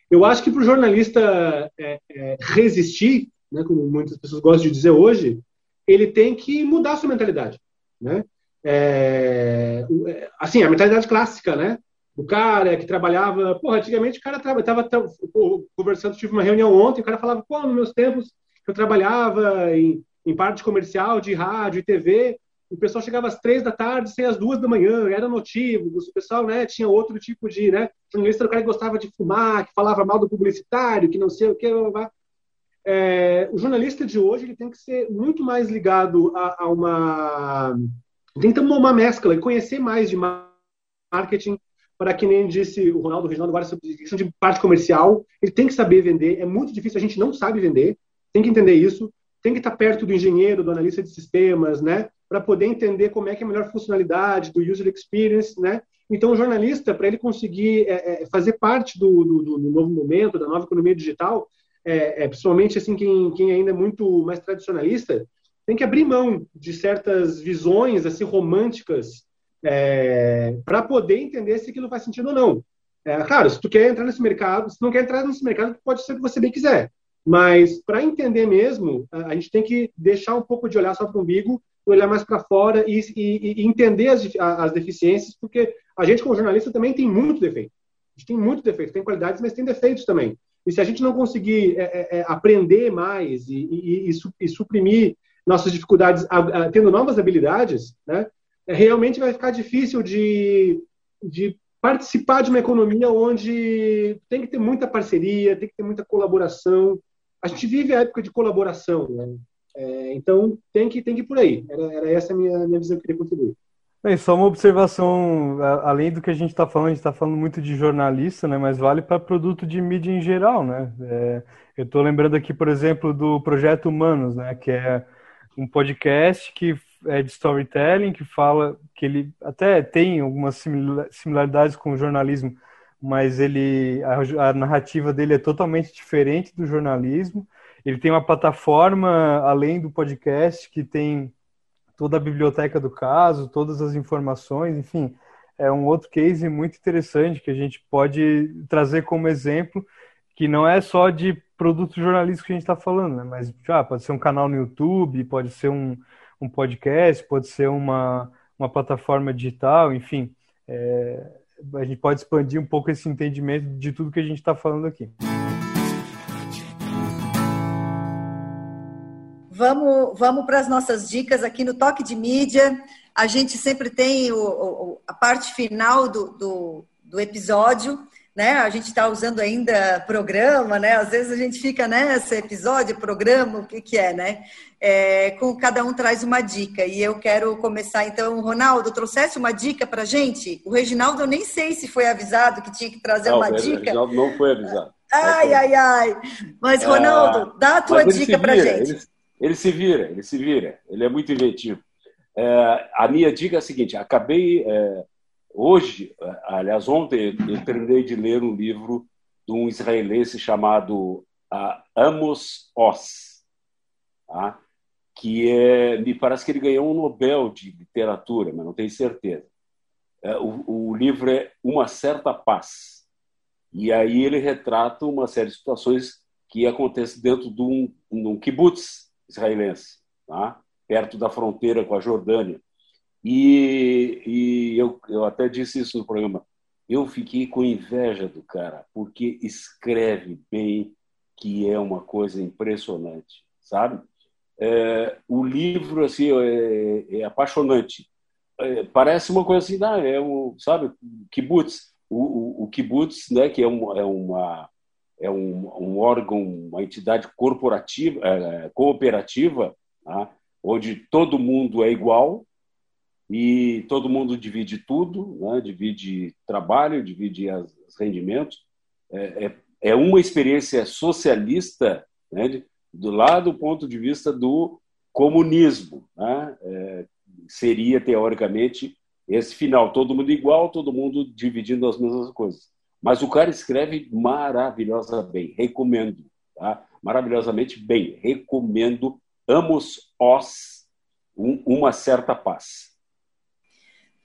Eu acho que para o jornalista é, é, resistir, né, como muitas pessoas gostam de dizer hoje, ele tem que mudar a sua mentalidade, né? É, é assim, a mentalidade clássica, né? O cara que trabalhava, porra, antigamente o cara estava conversando, tive uma reunião ontem, o cara falava, pô, nos meus tempos eu trabalhava em, em parte comercial de rádio e TV, o pessoal chegava às três da tarde, sem às duas da manhã, era notívagos, o pessoal né, tinha outro tipo de. Né, jornalista era o cara que gostava de fumar, que falava mal do publicitário, que não sei o que. É, o jornalista de hoje ele tem que ser muito mais ligado a, a uma. Uma, uma mescla e conhecer mais de marketing, para que nem disse o Ronaldo Reginaldo agora sobre questão de parte comercial, ele tem que saber vender. É muito difícil, a gente não sabe vender, tem que entender isso. Tem que estar perto do engenheiro, do analista de sistemas, né? Para poder entender como é que é a melhor funcionalidade do user experience, né? Então, o jornalista, para ele conseguir é, é, fazer parte do, do, do, novo momento, da nova economia digital, é, é, principalmente assim quem, quem ainda é muito mais tradicionalista, tem que abrir mão de certas visões assim românticas é, para poder entender se aquilo faz sentido ou não. É, claro, se tu quer entrar nesse mercado, se não quer entrar nesse mercado, pode ser que você bem quiser. Mas para entender mesmo, a gente tem que deixar um pouco de olhar só para o umbigo, olhar mais para fora e, e, e, entender as, as deficiências, porque a gente, como jornalista, também tem muito defeito. A gente tem muito defeito, tem qualidades, mas tem defeitos também. E se a gente não conseguir é, é, é aprender mais e, e, suprimir nossas dificuldades, tendo novas habilidades, né, é, realmente vai ficar difícil de, de participar de uma economia onde tem que ter muita parceria, tem que ter muita colaboração. A gente vive a época de colaboração, né? É, então tem que tem que ir por aí. Era, era essa a minha, minha visão que eu queria contribuir. Bem, só uma observação, além do que a gente está falando, a gente está falando muito de jornalista, né? Mas vale para produto de mídia em geral, né? É, eu estou lembrando aqui, por exemplo, do Projeto Humanos, né? Que é um podcast que é de storytelling, que fala que ele até tem algumas similaridades com o jornalismo, mas ele a, a, narrativa dele é totalmente diferente do jornalismo. Ele tem uma plataforma além do podcast que tem toda a biblioteca do caso, todas as informações, enfim, é um outro case muito interessante que a gente pode trazer como exemplo, que não é só de produto jornalístico que a gente está falando, né? mas já pode ser um canal no YouTube, pode ser um, um podcast, pode ser uma, uma plataforma digital, enfim. É, a gente pode expandir um pouco esse entendimento de tudo que a gente está falando aqui. Vamos, vamos para as nossas dicas aqui no Toque de Mídia. A gente sempre tem o, o, a parte final do, do, do episódio né? A gente está usando ainda programa, né? Às vezes a gente fica nesse episódio, programa, o que, que é, né? É, com cada um traz uma dica. E eu quero começar, então, Ronaldo, trouxesse uma dica para gente? O Reginaldo, eu nem sei se foi avisado que tinha que trazer não, uma dica. O Reginaldo não foi avisado. Ai, ai, ai. Mas, Ronaldo, dá a tua dica para gente. Ele, ele, se vira, ele se vira. Ele é muito inventivo. É, a minha dica é a seguinte: acabei. Hoje, aliás, ontem, eu terminei de ler um livro de um israelense chamado uh, Amos Oz, tá? que é, me parece que ele ganhou um Nobel de literatura, mas não tenho certeza. É, o, o, livro é Uma Certa Paz. E aí ele retrata uma série de situações que acontecem dentro de um, um kibbutz israelense, tá? perto da fronteira com a Jordânia. E, e eu, eu até disse isso no programa. Eu fiquei com inveja do cara, porque escreve bem, que é uma coisa impressionante, sabe? É, o livro assim é, é apaixonante. É, parece uma coisa assim, não, é um, sabe, kibbutz. O, o, o kibbutz, né, que é, um, é uma é um, um órgão, uma entidade corporativa, é, cooperativa, tá? onde todo mundo é igual, e todo mundo divide tudo, né? divide trabalho, divide os rendimentos. É, é, é, uma experiência socialista né? do lado do ponto de vista do comunismo. Né? É, seria, teoricamente, esse final, todo mundo igual, todo mundo dividindo as mesmas coisas. Mas o cara escreve maravilhosamente bem, recomendo, tá? maravilhosamente bem, recomendo Amos Os, um, Uma Certa Paz.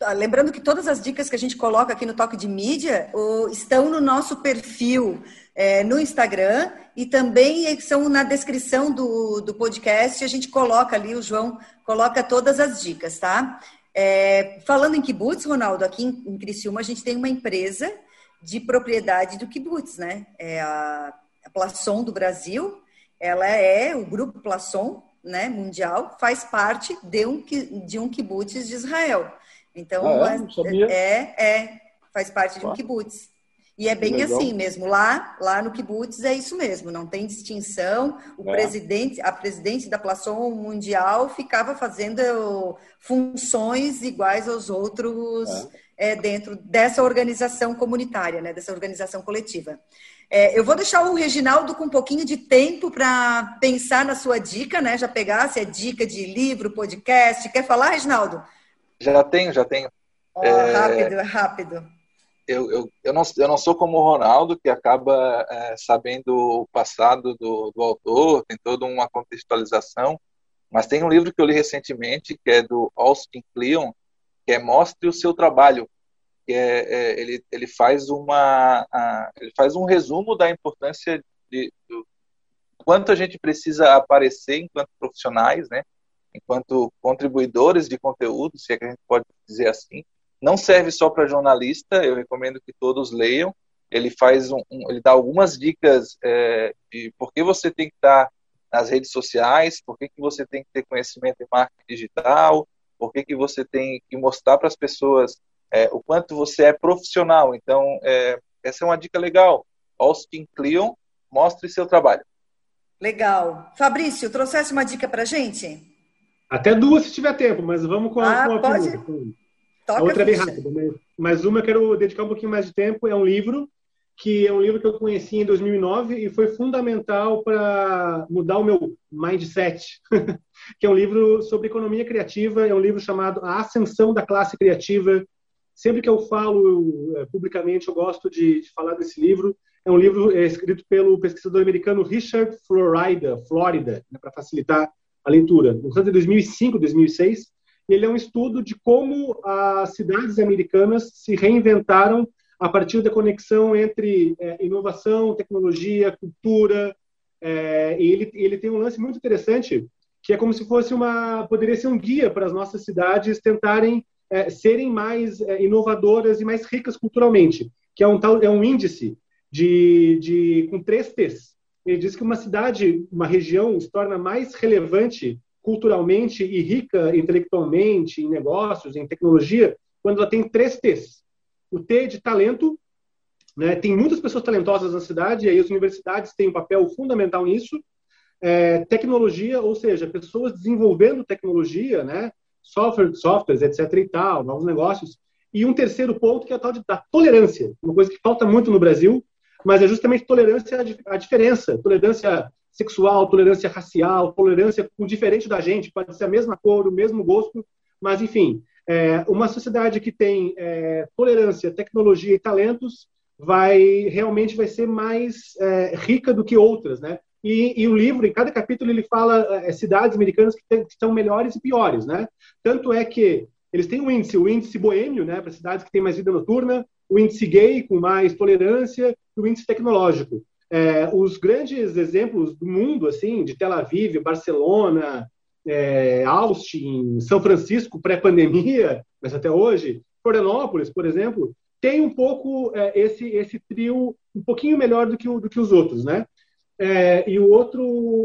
Ah, lembrando que todas as dicas que a gente coloca aqui no Toque de Mídia estão no nosso perfil é, no Instagram e também são na descrição do, do podcast. A gente coloca ali, o João coloca todas as dicas, tá? É, falando em kibbutz, Ronaldo, aqui em, em Criciúma a gente tem uma empresa de propriedade do kibbutz, né? É a, a Plasson do Brasil. Ela é o grupo Plasson né, mundial faz parte de um, de um kibbutz de Israel. Então, ah, é? é, é, faz parte de um kibbutz. E é bem Legal. assim mesmo. Lá, lá no kibbutz é isso mesmo, não tem distinção. O é. presidente, a presidente da Plação Mundial ficava fazendo funções iguais aos outros é. É, dentro dessa organização comunitária, né, dessa organização coletiva. É, eu vou deixar o Reginaldo com um pouquinho de tempo para pensar na sua dica, né? Já pegar se é dica de livro, podcast. Quer falar, Reginaldo? Já tenho, já tenho. Oh, é... Rápido, rápido. Eu, eu, eu, não, eu não sou como o Ronaldo, que acaba é, sabendo o passado do, do autor, tem toda uma contextualização, mas tem um livro que eu li recentemente, que é do Austin Kleon, que é Mostre o Seu Trabalho, que é, é, ele, ele faz uma a, ele faz um resumo da importância de do quanto a gente precisa aparecer enquanto profissionais, né? Enquanto contribuidores de conteúdo, se é que a gente pode dizer assim. Não serve só para jornalista. Eu recomendo que todos leiam. Ele faz um, um ele dá algumas dicas é, de por que você tem que estar nas redes sociais, por que, que você tem que ter conhecimento em marketing digital, por que, que você tem que mostrar para as pessoas é, o quanto você é profissional. Então, é, essa é uma dica legal. Austin Kleon, mostre seu trabalho. Legal. Fabrício, trouxesse uma dica para gente? Até duas se tiver tempo, mas vamos com a, ah, com a pode... a outra é bem rápida, mas, mas uma eu quero dedicar um pouquinho mais de tempo. É um livro que é um livro que eu conheci em 2009 e foi fundamental para mudar o meu mindset, [laughs] que é um livro sobre economia criativa, é um livro chamado A Ascensão da Classe Criativa, Sempre que eu falo é, publicamente, eu gosto de, de, falar desse livro. É um livro é, escrito pelo pesquisador americano Richard Florida, Florida, né, para facilitar a leitura. No ano de 2005, 2006, ele é um estudo de como as cidades americanas se reinventaram a partir da conexão entre é, inovação, tecnologia, cultura. É, ele, ele tem um lance muito interessante, que é como se fosse uma poderia ser um guia para as nossas cidades tentarem é, serem mais é, inovadoras e mais ricas culturalmente, que é um tal é um índice de, de com três T's. Ele diz que uma cidade, uma região se torna mais relevante culturalmente e rica intelectualmente em negócios, em tecnologia, quando ela tem três T's. O T de talento, né? Tem muitas pessoas talentosas na cidade e aí as universidades têm um papel fundamental nisso. É, tecnologia, ou seja, pessoas desenvolvendo tecnologia, né? software, softwares, etc. e tal, novos negócios. E um terceiro ponto que é a tal de, da tolerância, uma coisa que falta muito no Brasil, mas é justamente tolerância à diferença, tolerância sexual, tolerância racial, tolerância com diferente da gente, pode ser a mesma cor, o mesmo gosto, mas enfim, é, uma sociedade que tem é, tolerância, tecnologia e talentos vai realmente vai ser mais é, rica do que outras, né? E, e, o livro, em cada capítulo, ele fala é, cidades americanas que, tem, que estão melhores e piores, né? Tanto é que eles têm um índice, o índice boêmio, né, para cidades que têm mais vida noturna, o índice gay, com mais tolerância, e o índice tecnológico. É, os grandes exemplos do mundo, assim, de Tel Aviv, Barcelona, é, Austin, São Francisco, pré-pandemia, mas até hoje, Florianópolis, por exemplo, tem um pouco é, esse, esse trio um pouquinho melhor do que, do que os outros, né? É, e o outro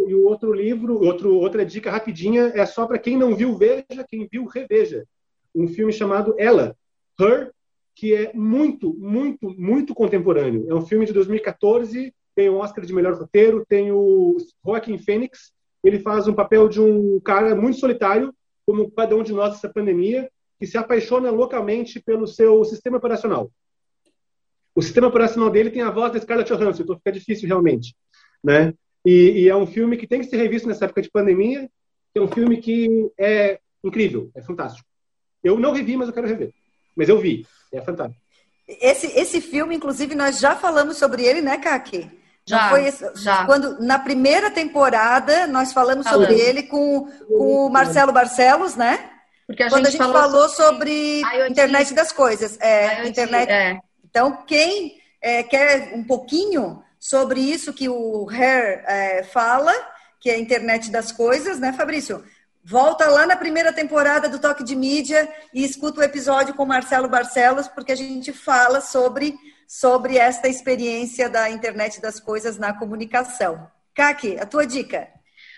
e o outro livro, outro, outra dica rapidinha é só para quem não viu veja, quem viu reveja. Um filme chamado Ela, Her, que é muito, muito, muito contemporâneo. É um filme de 2014, tem o Oscar de melhor roteiro, tem o Joaquin Phoenix. Ele faz um papel de um cara muito solitário, como cada um de nós nessa pandemia, que se apaixona loucamente pelo seu sistema operacional. O sistema operacional dele tem a voz da Scarlett Johansson, então fica difícil realmente né? E, e, é um filme que tem que ser revisto nessa época de pandemia. É um filme que é incrível, é fantástico. Eu não revi, mas eu quero rever. Mas eu vi, é fantástico. Esse, esse filme, inclusive, nós já falamos sobre ele, né, Kaki? Já, foi esse, já. Quando, na primeira temporada, nós falamos falamos. sobre ele com, com o Marcelo Barcelos, né? Porque a quando gente a gente falou, sobre, sobre internet das coisas. É, IoT, internet. É. Então, quem é, quer um pouquinho sobre isso que o Hare é, fala, que é a internet das coisas, né, Fabrício? Volta lá na primeira temporada do Toque de Mídia e escuta o episódio com Marcelo Barcelos, porque a gente fala sobre, sobre esta experiência da internet das coisas na comunicação. Kaki, a tua dica.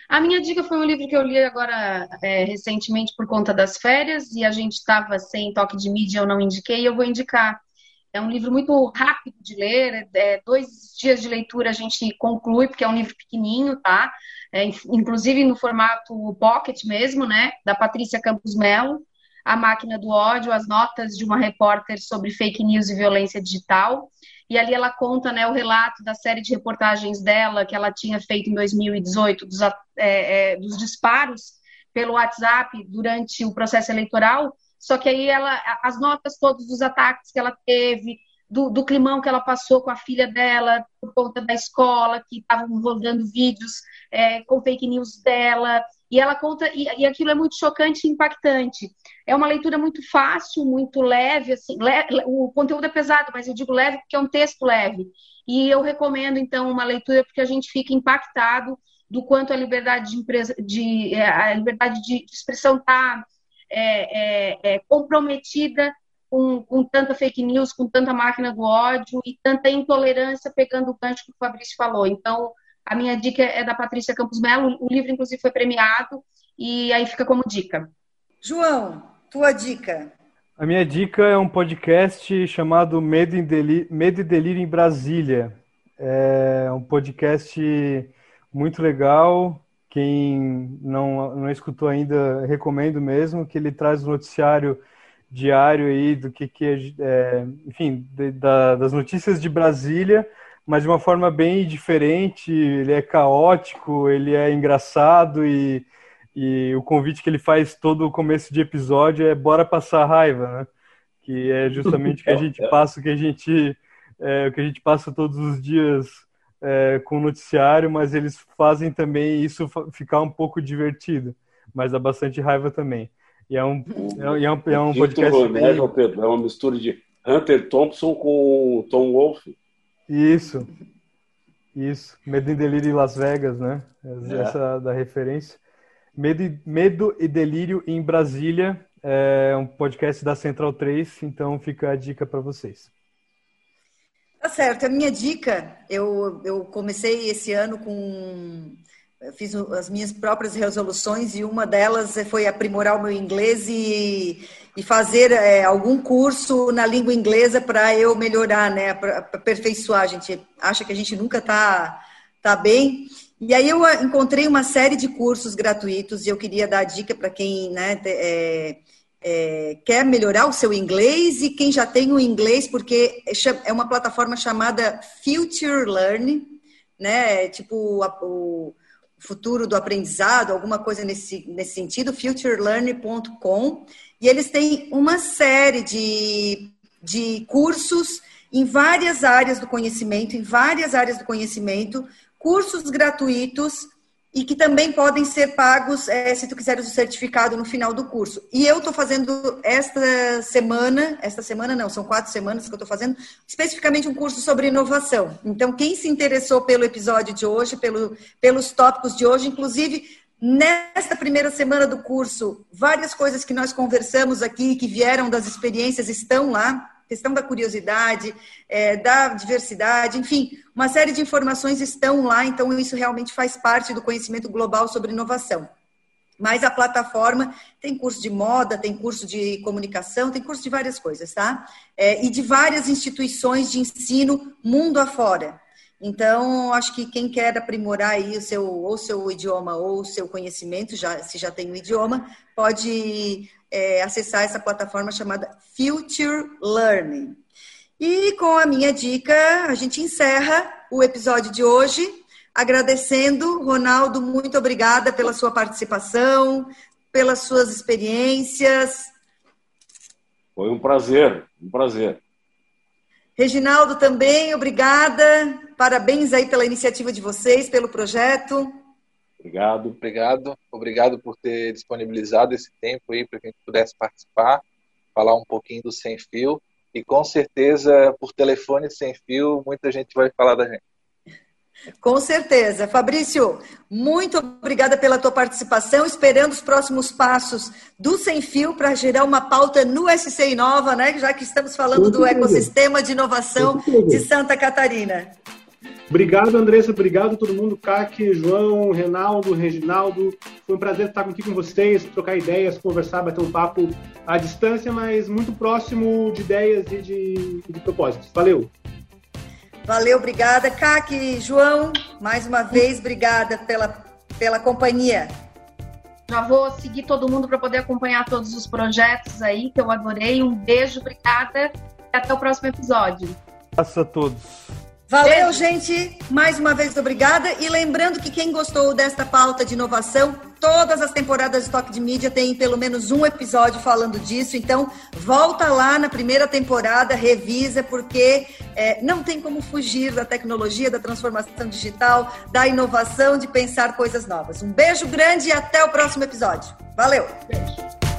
A minha dica foi um livro que eu li agora é, recentemente por conta das férias e a gente estava sem toque de mídia, eu não indiquei, eu vou indicar. É um livro muito rápido de ler, é, dois dias de leitura a gente conclui, porque é um livro pequenininho, tá? É, inclusive no formato pocket mesmo, né? Da Patrícia Campos Melo, A Máquina do Ódio, as notas de uma repórter sobre fake news e violência digital e ali ela conta né, o relato da série de reportagens dela que ela tinha feito em 2018 dos, é, é, dos disparos pelo WhatsApp durante o processo eleitoral. Só que aí ela, as notas todos dos ataques que ela teve, do, do, climão que ela passou com a filha dela por conta da escola, que estavam rodando vídeos é, com fake news dela. E ela conta, e, e, aquilo é muito chocante e impactante. É uma leitura muito fácil, muito leve, assim, le, o conteúdo é pesado, mas eu digo leve porque é um texto leve. E eu recomendo, então, uma leitura porque a gente fica impactado do quanto a liberdade de, empresa, de é, a liberdade de expressão está é, é, é, comprometida com, com, tanta fake news, com tanta máquina do ódio e tanta intolerância, pegando o gancho que o Fabrício falou. Então, a minha dica é da Patrícia Campos Melo, o livro, inclusive, foi premiado, e aí fica como dica. João, tua dica. A minha dica é um podcast chamado Medo, Delírio, Medo e Delírio em Brasília. É um podcast muito legal. Quem não, não escutou ainda, recomendo mesmo, que ele traz o noticiário diário aí do que, que é, enfim, de, da, das notícias de Brasília mas de uma forma bem diferente. Ele é caótico, ele é engraçado e, e o convite que ele faz todo o começo de episódio é bora passar raiva, né? Que é justamente o que a [laughs] gente passa, o que a gente, é, o que a gente passa todos os dias é, com o noticiário, mas eles fazem também isso ficar um pouco divertido, mas dá bastante raiva também. E é um, é, um, é um podcast. Bem... É uma mistura de Hunter Thompson com Tom Wolfe. Isso. Isso. Medo e Delírio em Las Vegas, né? É. Essa é. da referência. Medo e, Medo e Delírio em Brasília é um podcast da Central 3, então fica a dica para vocês. Tá certo. A minha dica, eu, eu comecei esse ano com fiz as minhas próprias resoluções e uma delas foi aprimorar o meu inglês e, e fazer é, algum curso na língua inglesa para eu melhorar, né, para aperfeiçoar. A gente acha que a gente nunca está tá bem. E aí eu encontrei uma série de cursos gratuitos e eu queria dar dica para quem né, é, é, quer melhorar o seu inglês e quem já tem o inglês, porque é uma plataforma chamada Future Learn, né? Tipo o futuro do aprendizado, alguma coisa nesse, nesse sentido, futurelearning.com, e eles têm uma série de, de cursos em várias áreas do conhecimento, em várias áreas do conhecimento, cursos gratuitos e que também podem ser pagos é, se tu quiseres o certificado no final do curso. E eu estou fazendo esta semana, esta semana não, são quatro semanas que eu estou fazendo, especificamente um curso sobre inovação. Então, quem se interessou pelo episódio de hoje, pelo, pelos tópicos de hoje, inclusive Nesta primeira semana do curso, várias coisas que nós conversamos aqui, que vieram das experiências, estão lá questão da curiosidade, é, da diversidade, enfim, uma série de informações estão lá, então isso realmente faz parte do conhecimento global sobre inovação. Mas a plataforma tem curso de moda, tem curso de comunicação, tem curso de várias coisas, tá? É, e de várias instituições de ensino mundo afora. Então, acho que quem quer aprimorar aí o seu, ou seu idioma ou o seu conhecimento, já, se já tem o um idioma, pode é, acessar essa plataforma chamada Future Learning. E com a minha dica, a gente encerra o episódio de hoje, agradecendo, Ronaldo, muito obrigada pela sua participação, pelas suas experiências. Foi um prazer, um prazer. Reginaldo também, obrigada. Parabéns aí pela iniciativa de vocês, pelo projeto. Obrigado. Obrigado. Obrigado por ter disponibilizado esse tempo aí para que a gente pudesse participar, falar um pouquinho do Sem Fio. E com certeza, por telefone sem fio, muita gente vai falar da gente. Com certeza. Fabrício, muito obrigada pela tua participação, esperando os próximos passos do Sem Fio para gerar uma pauta no SC Inova, né? Já que estamos falando do ecossistema de inovação de Santa Catarina. Obrigado, Andressa. Obrigado a todo mundo. Kaki, João, Renaldo, Reginaldo. Foi um prazer estar aqui com vocês, trocar ideias, conversar, bater um papo à distância, mas muito próximo de ideias e de, de propósitos. Valeu! Valeu, obrigada. Kaki, João, mais uma vez, obrigada pela, pela companhia. Já vou seguir todo mundo para poder acompanhar todos os projetos aí, que eu adorei. Um beijo, obrigada e até o próximo episódio. Graças a todos. Valeu, gente. Mais uma vez, obrigada. E lembrando que quem gostou desta pauta de inovação, todas as temporadas de Toque de Mídia têm pelo menos um episódio falando disso. Então, volta lá na primeira temporada, revisa, porque é, não tem como fugir da tecnologia, da transformação digital, da inovação, de pensar coisas novas. Um beijo grande e até o próximo episódio. Valeu! Beijo.